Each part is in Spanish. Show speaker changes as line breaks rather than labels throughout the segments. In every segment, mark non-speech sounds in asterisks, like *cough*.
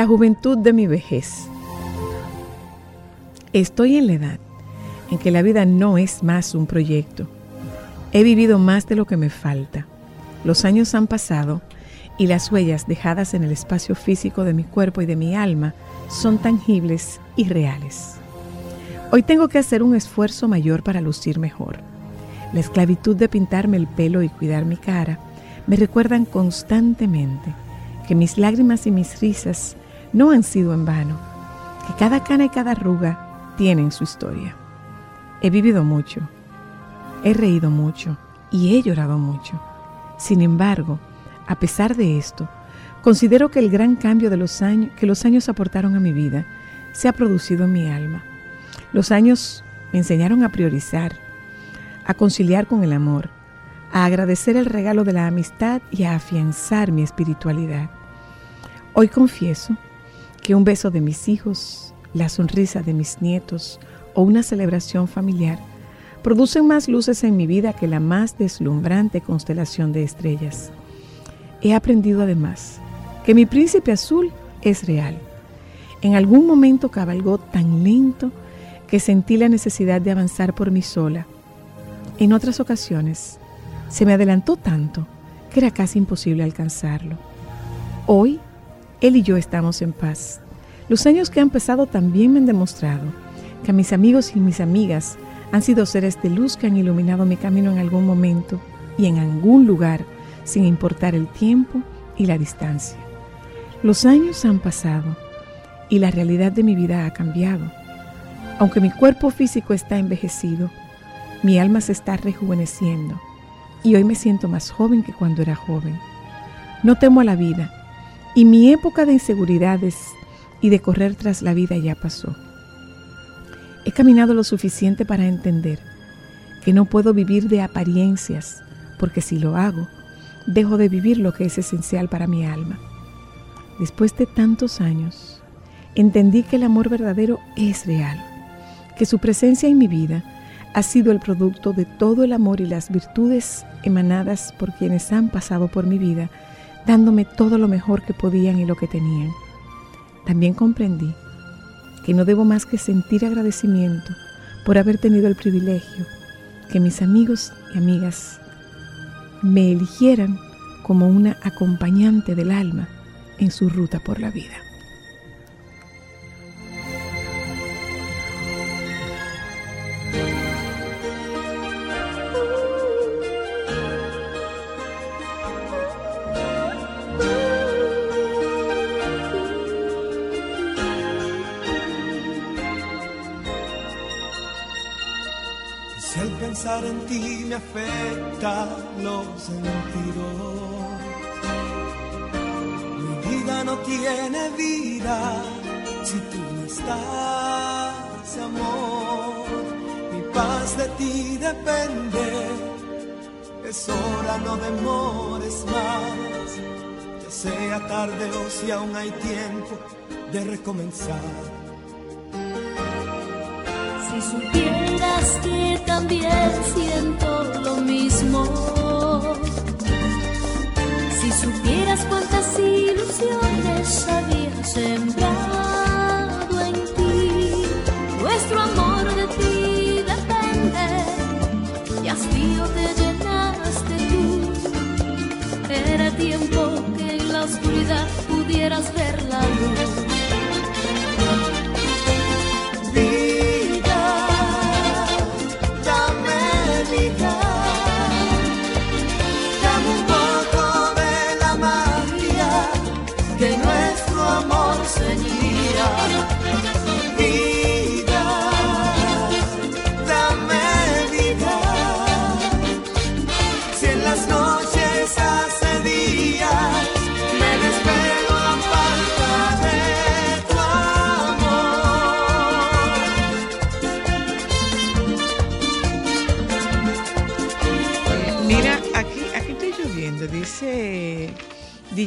La juventud de mi vejez. Estoy en la edad en que la vida no es más un proyecto. He vivido más de lo que me falta. Los años han pasado y las huellas dejadas en el espacio físico de mi cuerpo y de mi alma son tangibles y reales. Hoy tengo que hacer un esfuerzo mayor para lucir mejor. La esclavitud de pintarme el pelo y cuidar mi cara me recuerdan constantemente que mis lágrimas y mis risas no han sido en vano, que cada cana y cada arruga tienen su historia. He vivido mucho, he reído mucho y he llorado mucho. Sin embargo, a pesar de esto, considero que el gran cambio de los años, que los años aportaron a mi vida se ha producido en mi alma. Los años me enseñaron a priorizar, a conciliar con el amor, a agradecer el regalo de la amistad y a afianzar mi espiritualidad. Hoy confieso que un beso de mis hijos, la sonrisa de mis nietos o una celebración familiar producen más luces en mi vida que la más deslumbrante constelación de estrellas. He aprendido además que mi príncipe azul es real. En algún momento cabalgó tan lento que sentí la necesidad de avanzar por mí sola. En otras ocasiones se me adelantó tanto que era casi imposible alcanzarlo. Hoy, él y yo estamos en paz. Los años que han pasado también me han demostrado que mis amigos y mis amigas han sido seres de luz que han iluminado mi camino en algún momento y en algún lugar sin importar el tiempo y la distancia. Los años han pasado y la realidad de mi vida ha cambiado. Aunque mi cuerpo físico está envejecido, mi alma se está rejuveneciendo y hoy me siento más joven que cuando era joven. No temo a la vida y mi época de inseguridades y de correr tras la vida ya pasó. He caminado lo suficiente para entender que no puedo vivir de apariencias, porque si lo hago, dejo de vivir lo que es esencial para mi alma. Después de tantos años, entendí que el amor verdadero es real, que su presencia en mi vida ha sido el producto de todo el amor y las virtudes emanadas por quienes han pasado por mi vida, dándome todo lo mejor que podían y lo que tenían. También comprendí que no debo más que sentir agradecimiento por haber tenido el privilegio que mis amigos y amigas me eligieran como una acompañante del alma en su ruta por la vida.
En ti me afecta los sentidos. Mi vida no tiene vida si tú no estás, amor. Mi paz de ti depende. Es hora, no demores más. Ya sea tarde o si aún hay tiempo de recomenzar
si supieras que también siento lo mismo. Si supieras cuántas ilusiones había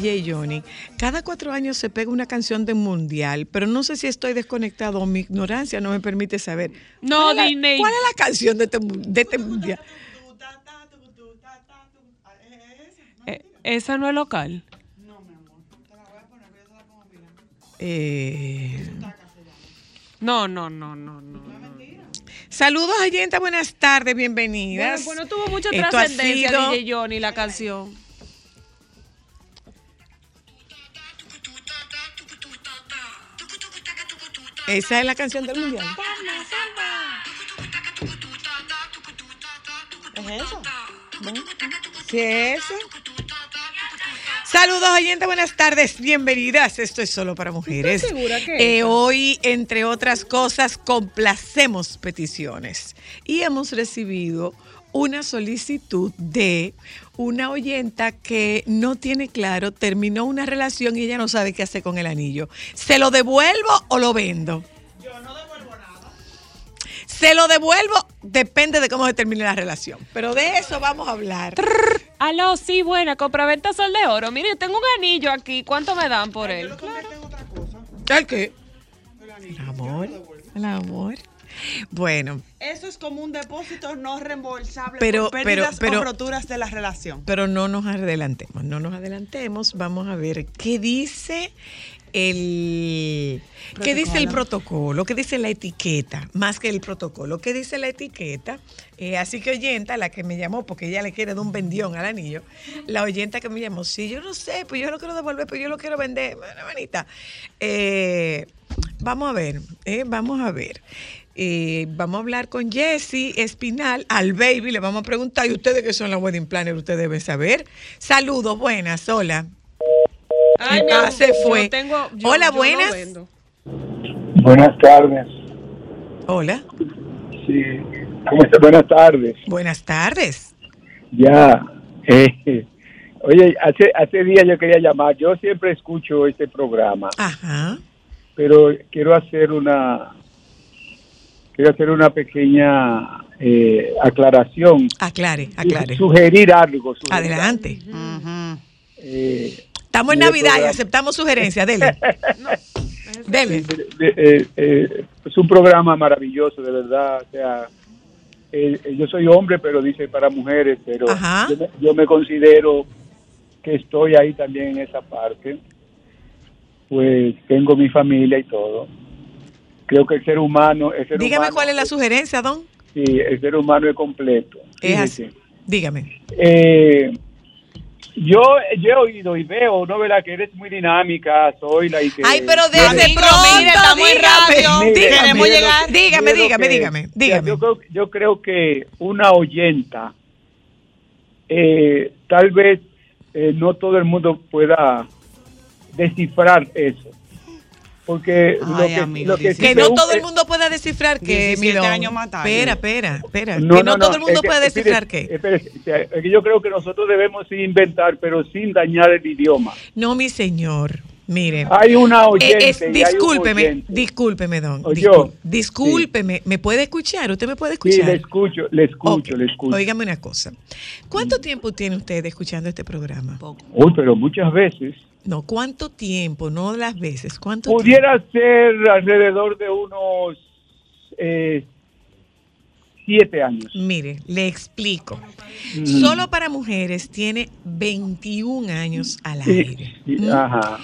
DJ Johnny, cada cuatro años se pega una canción de mundial, pero no sé si estoy desconectado o mi ignorancia no me permite saber.
No,
¿Cuál,
es la,
¿cuál es la canción de este, de este mundial?
Eh, ¿Esa no es local?
No, mi amor. Te la voy a poner, yo se la pongo Eh,
No, no, no, no, no.
saludos, oyenta, buenas tardes, bienvenidas.
Bueno, bueno, tuvo mucha trascendencia
sido-
DJ Johnny la canción.
Esa es la canción del mundial. ¿Es eso? ¿Sí es eso? Saludos, oyentes, buenas tardes, bienvenidas. Esto es solo para mujeres.
¿Estás segura que
Eh, hoy, entre otras cosas, complacemos peticiones y hemos recibido una solicitud de una oyenta que no tiene claro, terminó una relación y ella no sabe qué hacer con el anillo. ¿Se lo devuelvo o lo vendo? Se lo devuelvo, depende de cómo se termine la relación. Pero de eso vamos a hablar.
Aló, sí, buena, compraventa Sol de Oro. Mire, tengo un anillo aquí. ¿Cuánto me dan por él?
¿El qué? El amor. El amor. Bueno,
Eso es como un depósito no reembolsable
Pero-
por pérdidas
pero- pero-
o roturas de la relación.
pero no nos adelantemos, no nos adelantemos. Vamos a ver qué dice el qué dice el protocolo, qué dice la etiqueta, más que el protocolo, qué dice la etiqueta. Eh, así que oyenta, la que me llamó, porque ella le quiere dar un vendión al anillo, la oyenta que me llamó, sí, yo no sé, pues yo lo quiero devolver, pero yo lo quiero vender, bueno, manita. Eh, vamos a ver, eh, vamos a ver. Eh, vamos a hablar con Jesse Espinal, al baby, le vamos a preguntar, ¿y ustedes que son la wedding planner? Ustedes deben saber. Saludos, buenas, hola.
Ay,
Ah, se
yo
fue.
tengo- yo-
Hola,
yo
buenas.
Buenas tardes.
Hola,
Sí. ¿Cómo está? Buenas tardes.
buenas tardes.
Ya. eh, oye, hace hace días yo quería llamar. Yo siempre escucho este programa,
Ajá.
pero quiero hacer una quiero hacer una pequeña eh, aclaración.
Aclare, aclare.
Y Sugerir algo. sugerir
Adelante.
algo. Eh,
Estamos en Navidad y aceptamos sugerencias. Dele. *laughs* Dele.
de- de- eh, eh, es un programa maravilloso, de verdad. O sea, yo soy hombre, pero dice para mujeres, pero yo me, yo me considero que estoy ahí también en esa parte. Pues tengo mi familia y todo. Creo que el ser humano, el ser
Dígame
humano-
cuál es la sugerencia, don.
Sí, el ser humano es completo.
Es así. Dígame.
Eh, yo, yo he oído y veo, ¿no? ¿Verdad? Que eres muy dinámica, soy la y que...
Ay, pero desde pronto,
mire, estamos en
dígame.
radio.
Mire,
Dígame,
mire lo-
llegar.
dígame, dígame,
que-
dígame, dígame.
Yo creo, yo creo que una oyenta, eh, tal vez eh, no todo el mundo pueda descifrar eso. Porque lo que,
amigo,
lo que,
Que no todo el mundo pueda descifrar que, mi
17
don.
años mataron.
Espera, espera, espera.
No,
que no,
no,
todo el mundo
que-
puede descifrar
espere,
qué.
espere, o sea, es que yo creo que nosotros debemos inventar, pero sin dañar el idioma.
No, mi señor. Mire.
Hay una
Eh,
oyente
es-
y hay un
discúlpeme,
oyente.
discúlpeme, don. ¿me puede escuchar? ¿Usted me puede
Sí,
escuchar?
le escucho, le escucho,
Ok.
le escucho.
Óigame una cosa. ¿Cuánto tiempo tiene usted escuchando este programa?
Uy, pero muchas veces
No, ¿cuánto tiempo? No las veces. ¿Cuánto
pudiera ser alrededor de unos eh, siete años.
Mire, le explico.
Mm.
Solo para mujeres tiene 21 años al
Sí,
aire.
sí,
¿Mm?
ajá.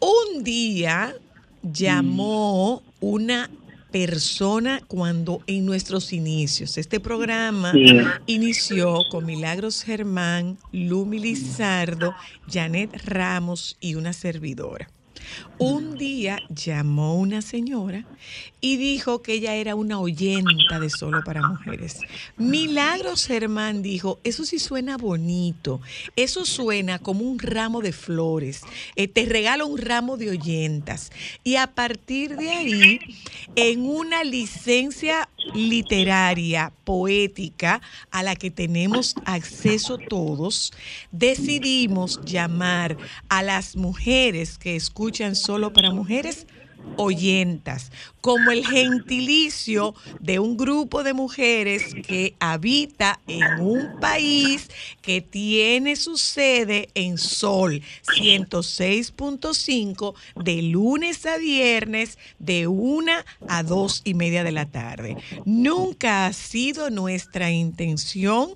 Un día llamó una persona cuando en nuestros inicios, este programa
Sí.
inició con Milagros Germán, Lumi Lizardo, Janet Ramos y una servidora. Un día llamó una señora y dijo que ella era una oyenta de Solo para Mujeres. Milagros Germán dijo, eso sí suena bonito, eso suena como un ramo de flores, Eh, te regalo un ramo de oyentas. Y a partir de ahí, en una licencia literaria, poética, a la que tenemos acceso todos, decidimos llamar a las mujeres que escuchan solo para mujeres oyentas, como el gentilicio de un grupo de mujeres que habita en un país que tiene su sede en Sol 106.5 de lunes a viernes de una a dos y media de la tarde. Nunca ha sido nuestra intención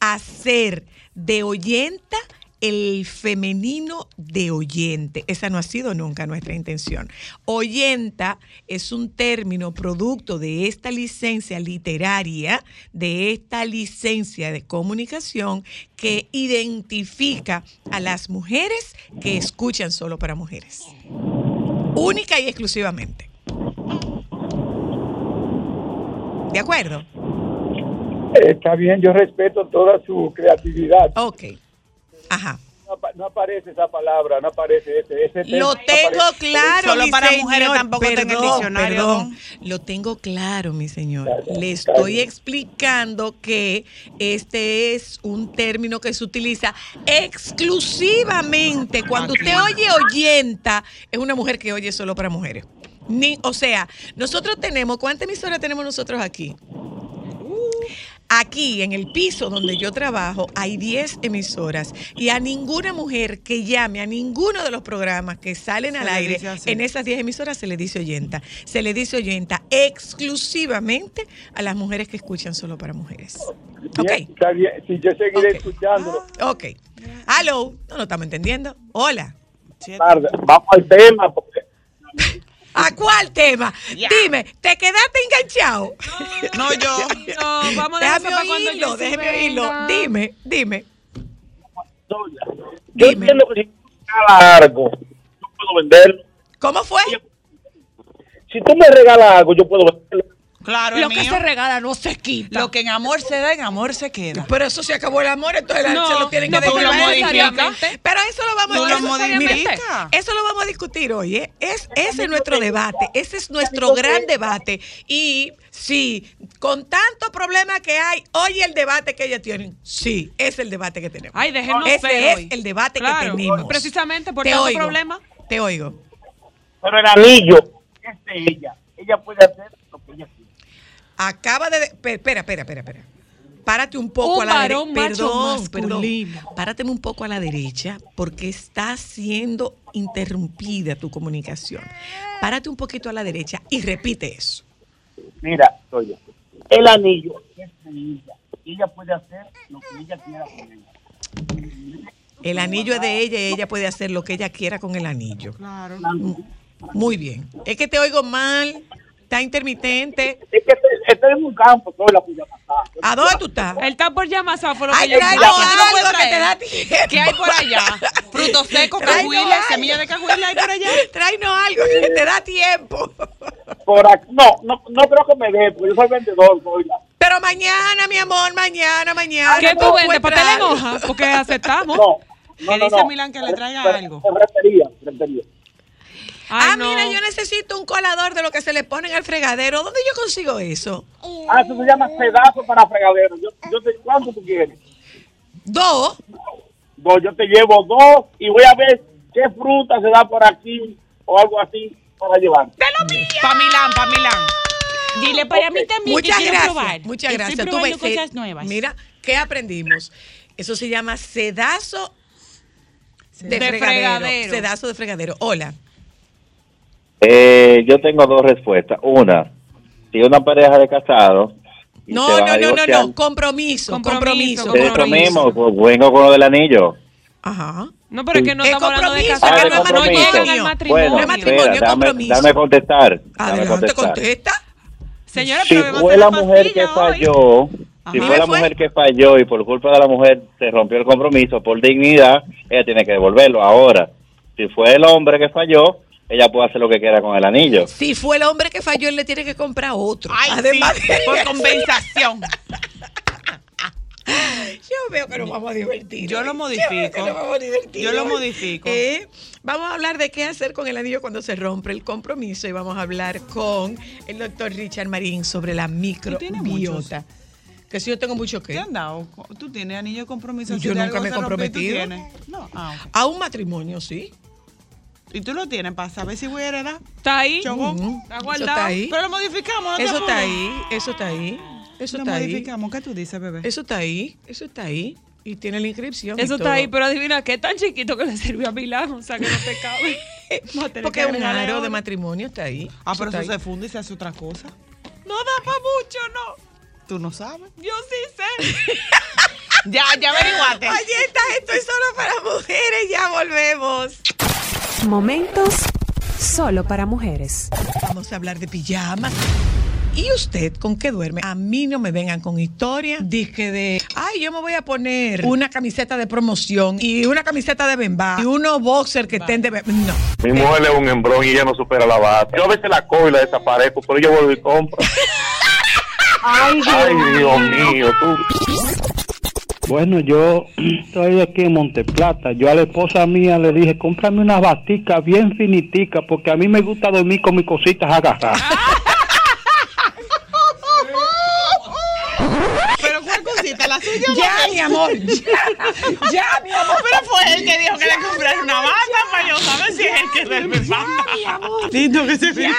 hacer de oyenta el femenino de oyente. Esa no ha sido nunca nuestra intención. Oyenta es un término producto de esta licencia literaria, de esta licencia de comunicación que identifica a las mujeres que escuchan solo para mujeres. Única y exclusivamente. ¿De acuerdo?
Está bien, yo respeto toda su creatividad.
Ok. Ajá.
No, apa- no aparece esa palabra, no aparece ese. ese
Lo
término, no
tengo
aparece.
claro,
Solo
mi
para
señor.
mujeres tampoco está en el diccionario,
Perdón.
¿no?
Lo tengo claro, mi señor. Le estoy explicando que este es un término que se utiliza exclusivamente cuando usted oye oyenta, es una mujer que oye solo para mujeres. Ni, o sea, nosotros tenemos, ¿cuántas emisoras tenemos nosotros aquí? Aquí, en el piso donde yo trabajo, hay 10 emisoras y a ninguna mujer que llame a ninguno de los programas que salen al aire en esas 10 emisoras se le dice oyenta. Se le dice oyenta exclusivamente a las mujeres que escuchan solo para mujeres.
Bien,
Ok,
está bien. Sí, yo seguiré
Ok.
escuchándolo.
ok. Hello, no lo estamos entendiendo. Hola.
Tarde. Vamos al tema. Porque
¿A cuál tema? Dime, ¿te quedaste enganchado?
No, yo.
No, vamos a
déjame
eso para cuando
oírlo, déjame
venga.
oírlo. Dime, dime.
yo
Dime.
entiendo que si me regalas algo, yo puedo venderlo.
¿Cómo fue?
Si tú me regalas algo, yo puedo venderlo.
Claro,
Lo que
mío.
se regala no se quita.
Lo que en amor se da, en amor se queda.
Pero eso se acabó el amor, entonces
No,
se lo tienen
no,
que
porque no necesariamente.
Pero eso lo vamos a
lo
eso- lo vamos a discutir hoy, ¿eh? Es, ese es nuestro debate, ese es nuestro gran debate. Y sí, con tanto problema que hay, hoy el debate que ellas tienen, sí, es el debate que tenemos.
Ay, déjenos
ese
ver
es
hoy.
el debate
Claro,
que tenemos.
precisamente por
Te
tanto
oigo,
problema.
Te oigo.
Pero el anillo es de ella. Ella puede hacer lo que ella quiera.
Acaba de... pe- Espera, espera, espera, espera. Párate un poco
Un
a la derecha. Perdón, perdón.
masculino.
Párate un poco a la derecha porque está siendo interrumpida tu comunicación. Párate un poquito a la derecha y repite eso.
Mira, soy yo. El anillo es de ella. Ella puede hacer lo que ella quiera con ella.
El anillo es de ella y ella puede hacer lo que ella quiera con el anillo.
Claro.
Muy bien. Es que te oigo mal, está intermitente.
Es que estoy, estoy en un campo, soy la puya.
¿A dónde tú estás?
El está por llamar, fue lo que yo
¿qué no puedes
algo que te da tiempo.
¿Qué hay por allá? *laughs* Frutos secos, cajuiles, semillas de cajuiles hay por allá.
Tráenos algo que te da tiempo.
Por aquí, no, no, no creo que me dé, porque yo soy vendedor, soy la.
Pero mañana, mi amor, mañana, mañana.
¿Qué tú vendes? ¿Para
encuentras
en hoja? Porque aceptamos.
No. no,
Que
no,
dice
no.
Milán que le traiga algo.
Ferretería, ferretería.
Ay,
ah,
no.
mira, yo necesito un colador de lo que se le ponen al fregadero. ¿Dónde yo consigo eso?
Ah, eso se llama pedazo para fregadero. Yo, yo te, ¿Cuánto tú quieres?
Dos.
Dos, yo te llevo dos y voy a ver qué fruta se da por aquí o algo así para llevar.
Pa' Milán, pa' Milán.
Dile para mí también
Muchas
que quiero
gracias.
probar.
Muchas gracias. Tú
probando
ves,
cosas nuevas.
Mira, ¿qué aprendimos? Eso se llama sedazo de,
De
fregadero.
fregadero.
Sedazo de fregadero. Hola.
Eh, yo tengo dos respuestas. Una, si una pareja de casados.
No, no, no, no, no. Compromiso,
Compromiso,
compromiso.
mismo, pues vengo con lo del anillo.
Ajá.
No, pero es que no
Es
estamos hablando de casar,
Ah,
no
no, no
matrimonio.
llegan al
Bueno,
matrimonio.
No es matrimonio,
espera, dame,
compromiso.
dame contestar. dame
Adelante,
contestar.
contesta.
Señora,
Si
pero
fue la mujer que
hoy.
falló, si
Ajá.
fue la
¿Fue?
mujer que falló y por culpa de la mujer se rompió el compromiso por dignidad, ella tiene que devolverlo. Ahora, si fue el hombre que falló, ella puede hacer lo que quiera con el anillo.
Si fue el hombre que falló, él le tiene que comprar otro.
Ay,
Además
sí,
de
por compensación. *laughs*
Yo veo que nos vamos a divertir.
Yo lo modifico.
veo que nos vamos a
Yo lo modifico.
Eh, vamos a hablar de qué hacer con el anillo cuando se rompe el compromiso y vamos a hablar con el doctor Richard Marín sobre la microbiota. Que si yo tengo mucho
¿Qué
que.
han dado? ¿Tú tienes anillo de compromiso?
Yo
Si
nunca me he
se rompe, ¿tú
comprometido.
No, ah, ok.
A un matrimonio, sí.
Y tú lo tienes para saber si voy a heredar.
Está ahí. Está guardado.
está ahí.
Pero lo modificamos, ¿no te
Eso está ahí. Eso está ahí. Eso
Lo
está ahí.
modificamos. ¿Qué tú dices, bebé?
Eso está ahí. Eso está ahí. Y tiene la inscripción. y
Eso
todo.
está ahí, pero adivina qué tan chiquito que le sirvió a Milán, o sea que no te cabe. *laughs*
Porque
que
un aro de matrimonio está ahí.
Ah, pero
está
eso
ahí.
se funde y se hace otra cosa.
No da para mucho, no.
Tú no sabes.
Yo sí sé. *laughs*
Ya, ya averiguaste.
Oye, esta esto es solo para mujeres. Ya volvemos.
Momentos solo para mujeres.
Vamos a hablar de pijamas. ¿Y usted con qué duerme? A mí no me vengan con historia. Dije de, ay, yo me voy a poner una camiseta de promoción y una camiseta de bemba y unos boxers que estén de bemba. No.
Mi mujer es un embrón y ella no supera la bata. Yo a veces la cojo y la desaparezco, pero yo vuelvo y compro. *laughs*
Ay,
Ay, Dios mío, tú.
Bueno, yo *clears throat* estoy aquí en Monteplata. Yo a la esposa mía le dije, cómprame una batica bien finitica, porque a mí me gusta dormir con mis cositas agarradas. *laughs*
Pero ¿cuál cosita? ¿La suya? o
Ya, mi amor. Ya, *laughs* ya, mi amor.
Pero fue él que dijo que le comprara una bata para yo saber si es el que duerme bata. Lindo que se
mi vida,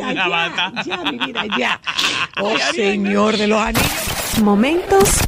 una
ya,
bata.
Ya, mi vida, ya. Oh, señor de los anillos.
Momentos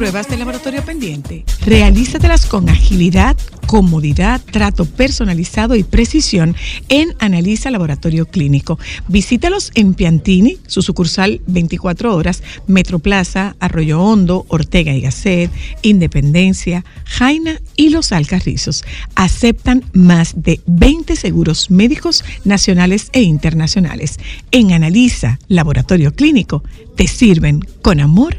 pruebas de laboratorio pendiente? Realízatelas con agilidad, comodidad, trato personalizado y precisión en Analiza Laboratorio Clínico. Visítalos en Piantini, su sucursal 24 horas, Metroplaza, Arroyo Hondo, Ortega y Gasset, Independencia, Jaina y Los Alcarrizos. Aceptan más de 20 seguros médicos nacionales e internacionales. En Analiza Laboratorio Clínico te sirven con amor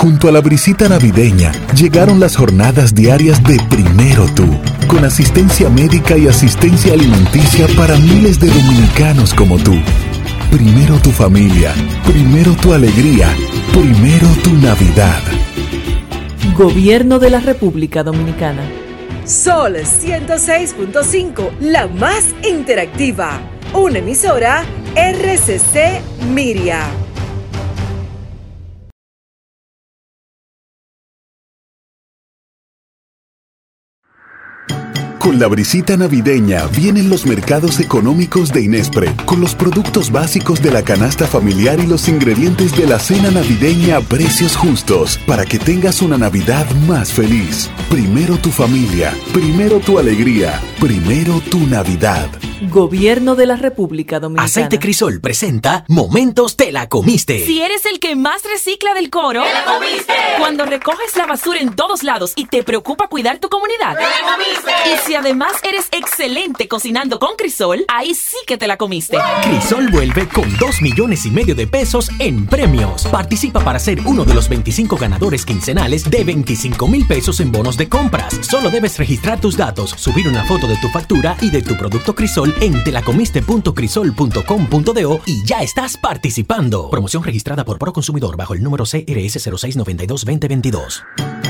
Junto a la brisita navideña llegaron las jornadas diarias de Primero Tú, con asistencia médica y asistencia alimenticia para miles de dominicanos como tú. Primero tu familia, primero tu alegría, primero tu Navidad.
Gobierno de la República Dominicana.
Sol 106.5, la más interactiva. Una emisora RCC Miria.
Con la brisita navideña vienen los mercados económicos de Inespre, con los productos básicos de la canasta familiar y los ingredientes de la cena navideña a precios justos, para que tengas una Navidad más feliz. Primero tu familia, primero tu alegría, primero tu Navidad.
Gobierno de la República Dominicana.
Aceite Crisol presenta Momentos te la comiste.
Si eres el que más recicla del coro,
¡Te la comiste!
Cuando recoges la basura en todos lados y te preocupa cuidar tu comunidad,
¡Te la comiste!
Y si además eres excelente cocinando con Crisol, ahí sí que te la comiste.
Crisol vuelve con 2 millones y medio de pesos en premios. Participa para ser uno de los 25 ganadores quincenales de 25 mil pesos en bonos de compras. Solo debes registrar tus datos, subir una foto de tu factura y de tu producto Crisol en telacomiste.crisol.com.do y ya estás participando. Promoción registrada por Proconsumidor bajo el número CRS 0692-2022.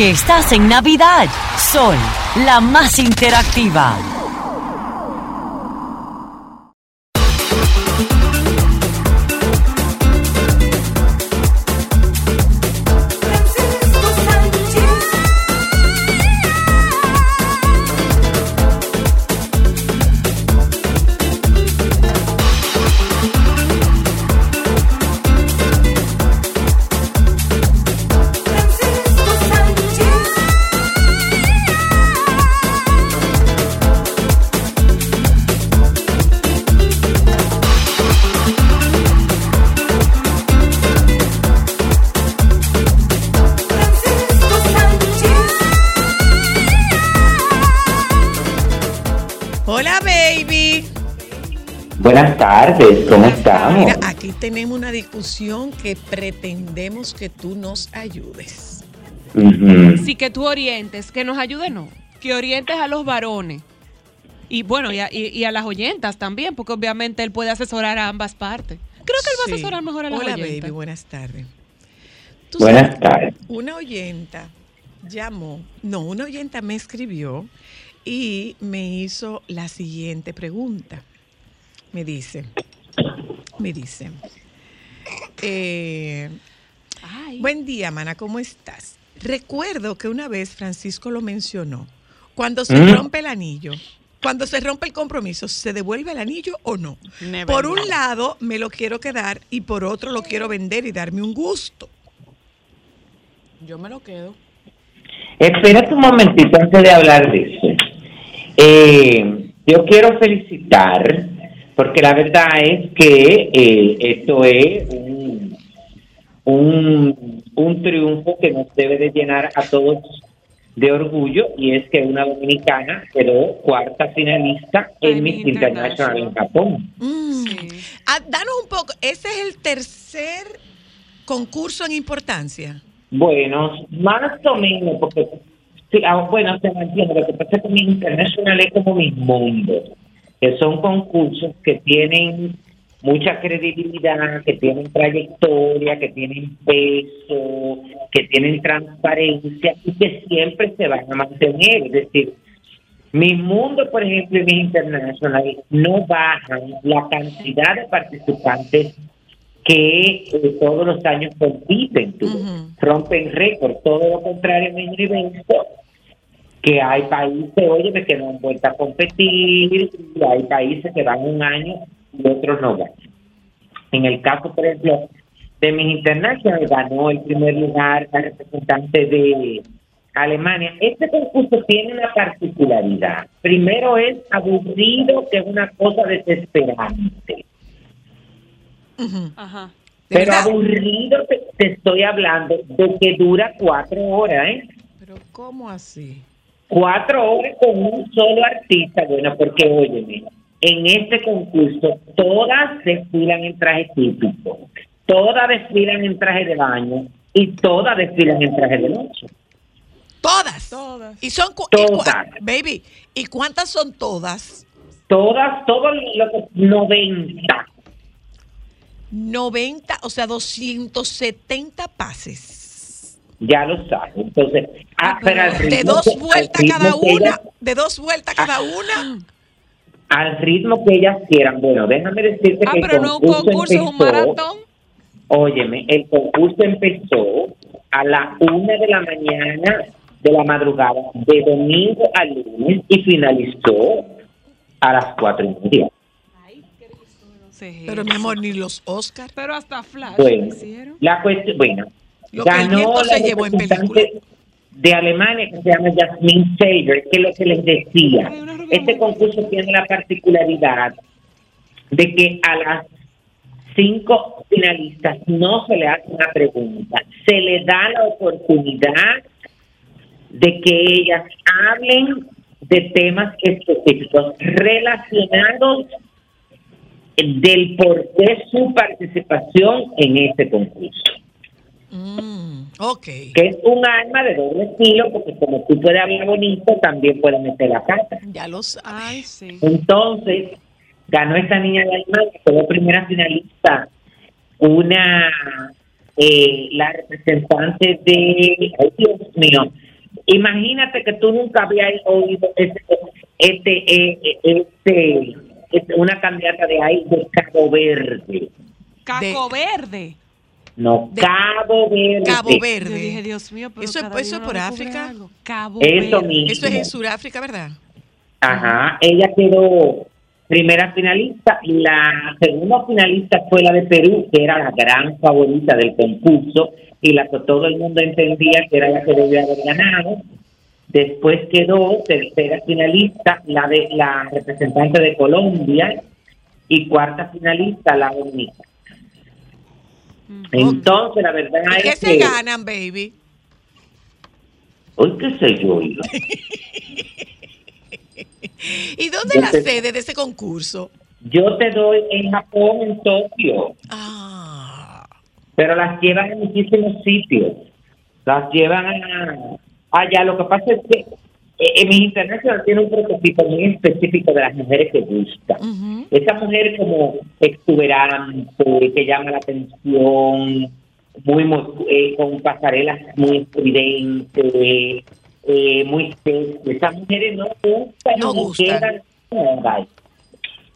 Que estás en Navidad. Sol, la más interactiva.
Tardes, ¿cómo estamos?
Mira, aquí tenemos una discusión que pretendemos que tú nos ayudes.
Ujú.
Sí, que tú orientes, que nos ayude, no. Que orientes a los varones. Y bueno, y a, y- y a las oyentas también, porque obviamente él puede asesorar a ambas partes. Creo que él va a asesorar mejor a las
Hola,
oyentas.
baby, buenas tardes. Tú
Buenas
sabes,
tardes.
Una oyenta llamó, no, una oyenta me escribió y me hizo la siguiente pregunta. Me dice, me dice, eh, buen día, mana, ¿cómo estás? Recuerdo que una vez Francisco lo mencionó. Cuando se
¿Mm?
rompe el anillo, cuando se rompe el compromiso, ¿se devuelve el anillo o no?
Never
por un
know.
lado me lo quiero quedar y por otro lo quiero vender y darme un gusto.
Yo me lo quedo.
Espérate un momentito antes de hablar de eso. Eh, yo quiero felicitar, porque la verdad es que eh, esto es un, un, un triunfo que nos debe de llenar a todos de orgullo y es que una dominicana quedó cuarta finalista en Miss International en Japón.
Mm. Ah, danos un poco, ese es el tercer concurso en importancia.
Bueno, más o menos, porque sí, ah, bueno, se mantiene. Lo que pasa es que mi internacional es como mi mundo, que son concursos que tienen mucha credibilidad, que tienen trayectoria, que tienen peso, que tienen transparencia y que siempre se van a mantener. Es decir, mi mundo, por ejemplo, y mis internacionales no bajan la cantidad de participantes que eh, todos los años compiten, tú, rompen récord, todo lo contrario en mi universo, que hay países, oye, que no han vuelto a competir, y hay países que van un año y otros no van. En el caso, por ejemplo, de mis internacionales, ganó el primer lugar la representante de Alemania. Este concurso tiene una particularidad. Primero es aburrido, que es una cosa desesperante.
Ajá.
Pero aburrido te, te estoy hablando de que dura cuatro horas, ¿eh?
Pero ¿cómo así?
Cuatro horas con un solo artista. Bueno, porque óyeme, en este concurso todas desfilan en traje típico, todas desfilan en traje de baño y todas desfilan en traje de noche.
Todas. Y son cu- y cu-
Todas.
baby, ¿y cuántas son todas?
Todas, todo lo que 90.
90, o sea, 270 pases.
Ya lo sabes. Entonces, ah, pero al
De dos vueltas cada una, de dos vueltas cada una.
al ritmo que ellas quieran. Bueno, déjame decirte
Ah,
que el
pero no un concurso, es un
empezó-
maratón.
Óyeme, el concurso empezó a la una de la mañana de la madrugada, de domingo a lunes, y finalizó a las cuatro y media.
Pero mi amor, ni los Oscars.
Pero hasta Flash
Bueno,
lo hicieron.
la cuestión, bueno,
Lo que el
ganó
viento
la
se llevó en
representante de Alemania que se llama Jasmine Sager, que es lo que les decía. Este concurso tiene la particularidad de que a las cinco finalistas no se le hace una pregunta, se le da la oportunidad de que ellas hablen de temas específicos relacionados del por qué su participación en este concurso.
Ok.
Que es un arma de doble estilo, porque como tú puedes hablar bonito, también puedes meter la pata.
Ya los hay.
sí.
Entonces, ganó esta niña de Alemania, fue la primera finalista, una, eh, la representante de, ay Dios mío, imagínate que tú nunca habías oído este, este, eh, este, este- una candidata de ahí de Cabo Verde.
Caco Verde.
No, Cabo Verde.
Cabo Verde.
Yo dije, Dios mío, pero
Eso, eso es por África.
Cabo
Eso
Verde.
mismo.
Eso es en Sudáfrica, ¿verdad?
Ajá, ella quedó primera finalista y la segunda finalista fue la de Perú, que era la gran favorita del concurso y la que todo el mundo entendía que era la que debía haber ganado. Después quedó tercera finalista la de la representante de Colombia y cuarta finalista la dominicana. Entonces, la verdad
¿Y qué
es
se
que...
ganan, baby?
Hoy qué sé yo. *laughs*
¿Y dónde es la sede de ese concurso?
Yo te doy en Japón, en Tokio.
Ah.
Pero las llevan a muchísimos sitios. Las llevan a, allá. Lo que pasa es que en mis internacionales tiene un prototipo muy específico de las mujeres que buscan. Esa mujer como exuberante, que llama la atención, muy, eh, con pasarelas muy estridentes, eh, muy sexy. Esas mujeres no gustan,
No
ni
gustan.
quedan.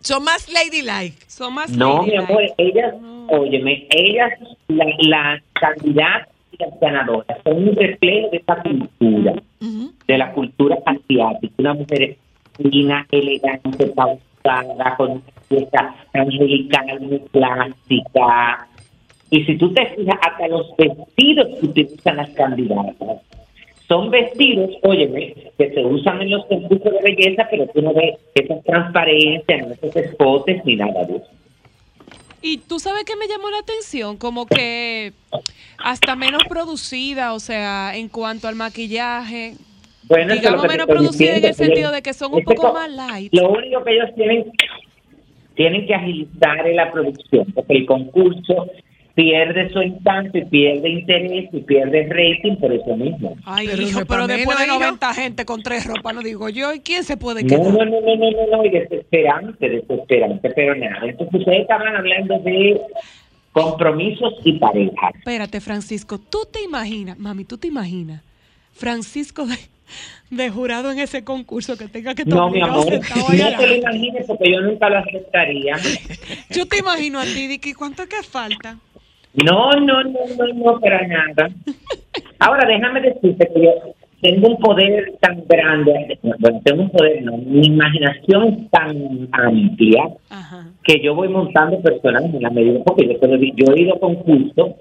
Son más ladylike.
Son más
No, mi amor, ellas, óyeme, ellas, la, la candidata y las ganadoras son un reflejo de esta cultura, de la cultura asiática. Una mujer fina, elegante, pausada, con una pieza angelical, muy clásica. Y si tú te fijas, hasta los vestidos que utilizan las candidatas son vestidos, óyeme, que se usan en los concursos de belleza, pero tú no ves esa transparencia, no esos escotes ni nada de eso.
Y tú sabes que me llamó la atención, como que hasta menos producida, o sea, en cuanto al maquillaje.
Bueno,
digamos
que
menos producida en el sentido de que son un poco
co-
más light.
Lo único que ellos tienen, tienen que agilizar es la producción, porque el concurso pierde su encanto y pierde interés y pierde rating por eso mismo.
Ay,
Pero
hijo, pero después de
ahí, ¿no?
90 gente con tres ropas, no digo yo, ¿y quién se puede
No,
quedar?
no, no, no, no, no, no, y desesperante, desesperante, pero nada. Entonces ustedes estaban hablando de compromisos y parejas.
Espérate, Francisco, ¿tú te imaginas, mami, tú te imaginas, Francisco de, de jurado en ese concurso que tenga que estar
No, mi amor, no te lo imagines porque yo nunca lo aceptaría. *laughs*
Yo te imagino a ti, Dicky, ¿cuánto es que falta?
No, no, no, no, no, para nada. Ahora, déjame decirte que yo tengo un poder tan grande, bueno, tengo un poder, no, mi imaginación es tan amplia que yo voy montando personajes en la medida, porque yo, yo he ido a concursos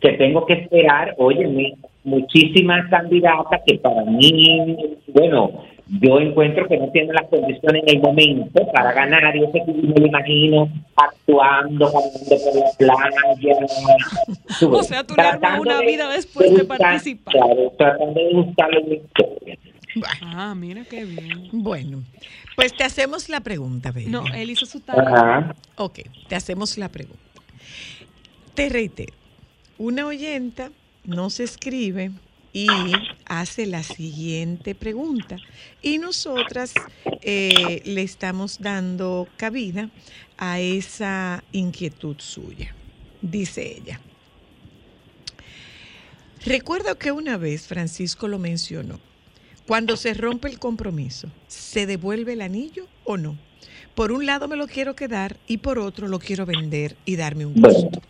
que tengo que esperar, óyeme, muchísimas candidatas que para mí, bueno, yo encuentro que no tienen las condiciones en el momento para ganar. Yo sé que me lo imagino actuando, caminando por la playa. *laughs*
O sea, tú le una vida después de
buscar-
participar.
Claro, tratando de buscarle una historia.
Ah, mira qué bien.
Bueno, pues te hacemos la pregunta, baby.
No, él hizo su tarea.
Ajá.
Ok, te hacemos la pregunta. Te reitero, una oyenta nos escribe y hace la siguiente pregunta y nosotras eh, le estamos dando cabida a esa inquietud suya. Dice ella. Recuerdo que una vez Francisco lo mencionó. Cuando se rompe el compromiso, ¿se devuelve el anillo o no? Por un lado me lo quiero quedar y por otro lo quiero vender y darme un
Bueno,
gusto.